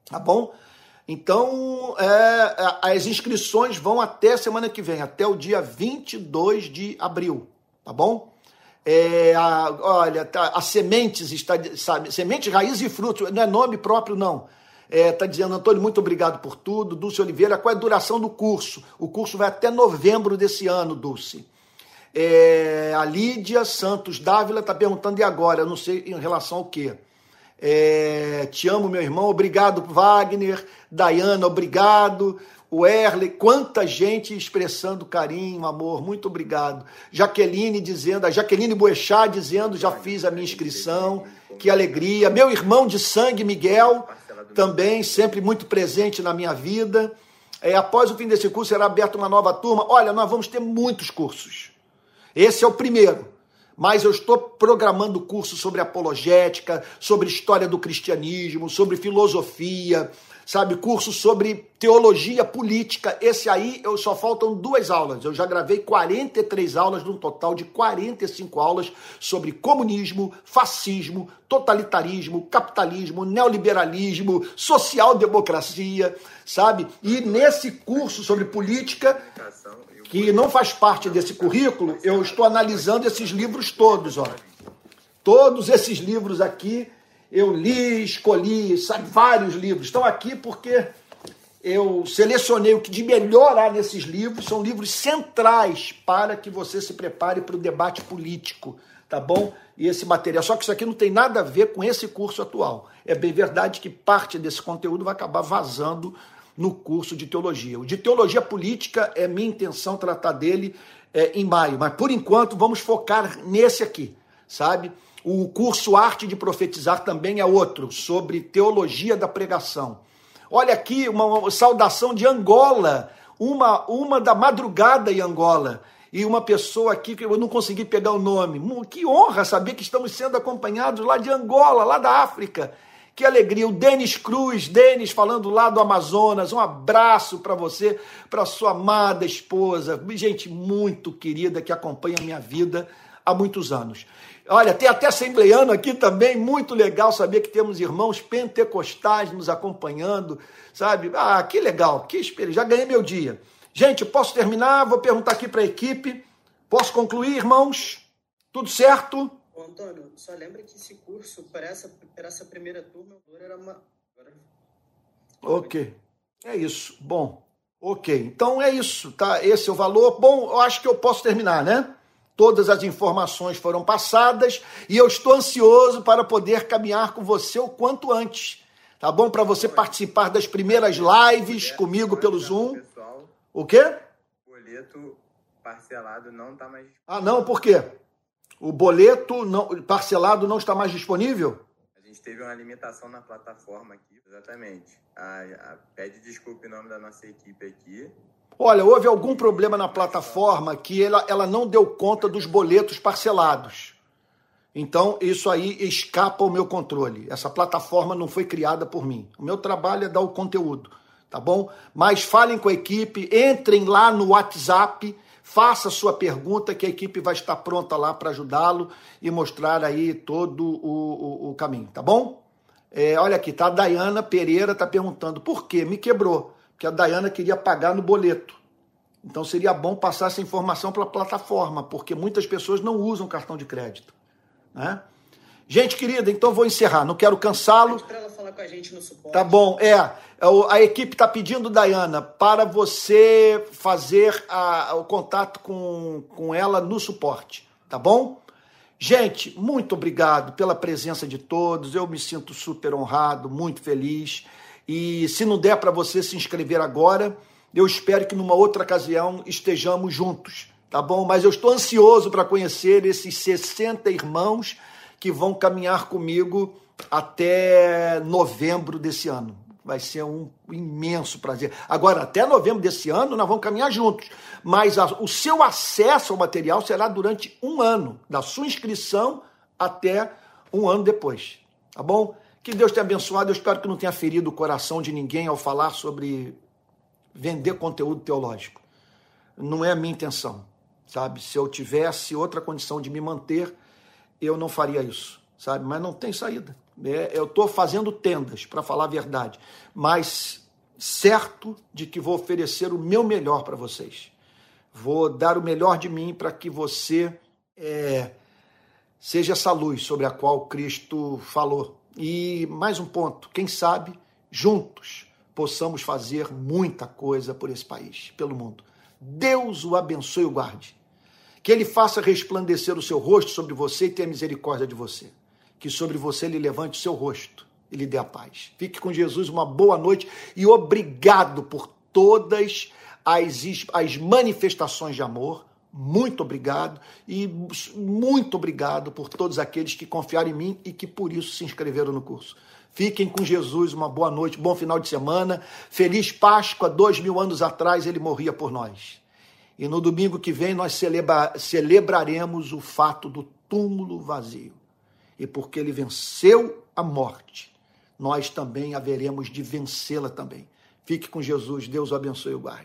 Tá bom? Então, é, é, as inscrições vão até semana que vem, até o dia 22 de abril. Tá bom? É, a, olha, tá, a Sementes está, sabe, Semente, Raiz e Frutos, não é nome próprio, não. Está é, tá dizendo, Antônio, muito obrigado por tudo. Dulce Oliveira, qual é a duração do curso? O curso vai até novembro desse ano, Dulce. É, a Lídia Santos Dávila está perguntando, e agora? Eu não sei em relação ao quê. É, te amo, meu irmão. Obrigado, Wagner. Dayana, obrigado. O Erle, quanta gente expressando carinho, amor. Muito obrigado. Jaqueline dizendo, a Jaqueline Boechat dizendo, já fiz a minha inscrição. Que alegria. Meu irmão de sangue, Miguel, também sempre muito presente na minha vida. É, após o fim desse curso será aberta uma nova turma. Olha, nós vamos ter muitos cursos. Esse é o primeiro. Mas eu estou programando curso sobre apologética, sobre história do cristianismo, sobre filosofia, sabe, curso sobre teologia política. Esse aí eu só faltam duas aulas. Eu já gravei 43 aulas, num total de 45 aulas sobre comunismo, fascismo, totalitarismo, capitalismo, neoliberalismo, social-democracia, sabe? E nesse curso sobre política que não faz parte desse currículo, eu estou analisando esses livros todos, ó. Todos esses livros aqui eu li, escolhi, sabe, vários livros. Estão aqui porque eu selecionei o que de melhor há nesses livros, são livros centrais para que você se prepare para o debate político, tá bom? E esse material. Só que isso aqui não tem nada a ver com esse curso atual. É bem verdade que parte desse conteúdo vai acabar vazando no curso de teologia. O de teologia política é minha intenção tratar dele é, em maio, mas por enquanto vamos focar nesse aqui, sabe? O curso Arte de Profetizar também é outro, sobre teologia da pregação. Olha aqui uma saudação de Angola, uma, uma da madrugada em Angola e uma pessoa aqui que eu não consegui pegar o nome. Que honra saber que estamos sendo acompanhados lá de Angola, lá da África. Que alegria. O Denis Cruz, Denis falando lá do Amazonas. Um abraço para você, para sua amada esposa. Gente muito querida que acompanha a minha vida há muitos anos. Olha, tem até assembleiano aqui também, muito legal saber que temos irmãos pentecostais nos acompanhando, sabe? Ah, que legal, que experiência. Já ganhei meu dia. Gente, posso terminar? Vou perguntar aqui para a equipe. Posso concluir, irmãos? Tudo certo? Ô, Antônio, só lembra que esse curso, para essa, para essa primeira turma, era uma. Ok. É isso. Bom. Ok. Então é isso, tá? Esse é o valor. Bom, eu acho que eu posso terminar, né? Todas as informações foram passadas e eu estou ansioso para poder caminhar com você o quanto antes. Tá bom? Para você participar das primeiras lives comigo pelo Zoom. O quê? O boleto parcelado não está mais Ah, não, por quê? O boleto não, parcelado não está mais disponível? A gente teve uma limitação na plataforma aqui, exatamente. A, a, pede desculpa em nome da nossa equipe aqui. Olha, houve algum problema na plataforma que ela, ela não deu conta dos boletos parcelados. Então, isso aí escapa ao meu controle. Essa plataforma não foi criada por mim. O meu trabalho é dar o conteúdo tá bom? Mas falem com a equipe, entrem lá no WhatsApp, faça sua pergunta que a equipe vai estar pronta lá para ajudá-lo e mostrar aí todo o, o, o caminho, tá bom? É, olha aqui, tá? A Dayana Pereira tá perguntando por quê? Me quebrou, porque a Dayana queria pagar no boleto. Então seria bom passar essa informação para a plataforma, porque muitas pessoas não usam cartão de crédito, né? Gente querida, então vou encerrar, não quero cansá-lo. Com a gente no suporte. Tá bom, é. A equipe está pedindo, Dayana, para você fazer a, o contato com, com ela no suporte, tá bom? Gente, muito obrigado pela presença de todos. Eu me sinto super honrado, muito feliz. E se não der para você se inscrever agora, eu espero que numa outra ocasião estejamos juntos, tá bom? Mas eu estou ansioso para conhecer esses 60 irmãos que vão caminhar comigo até novembro desse ano. Vai ser um imenso prazer. Agora, até novembro desse ano, nós vamos caminhar juntos. Mas a, o seu acesso ao material será durante um ano, da sua inscrição até um ano depois. Tá bom? Que Deus tenha abençoado. Eu espero que não tenha ferido o coração de ninguém ao falar sobre vender conteúdo teológico. Não é a minha intenção, sabe? Se eu tivesse outra condição de me manter, eu não faria isso, sabe? Mas não tem saída. É, eu estou fazendo tendas, para falar a verdade, mas certo de que vou oferecer o meu melhor para vocês. Vou dar o melhor de mim para que você é, seja essa luz sobre a qual Cristo falou. E mais um ponto: quem sabe, juntos, possamos fazer muita coisa por esse país, pelo mundo. Deus o abençoe e o guarde que ele faça resplandecer o seu rosto sobre você e tenha misericórdia de você. Que sobre você ele levante o seu rosto e lhe dê a paz. Fique com Jesus, uma boa noite e obrigado por todas as, as manifestações de amor. Muito obrigado e muito obrigado por todos aqueles que confiaram em mim e que por isso se inscreveram no curso. Fiquem com Jesus, uma boa noite, bom final de semana. Feliz Páscoa, dois mil anos atrás ele morria por nós. E no domingo que vem nós celebra, celebraremos o fato do túmulo vazio. E porque ele venceu a morte, nós também haveremos de vencê-la também. Fique com Jesus, Deus o abençoe o guarde.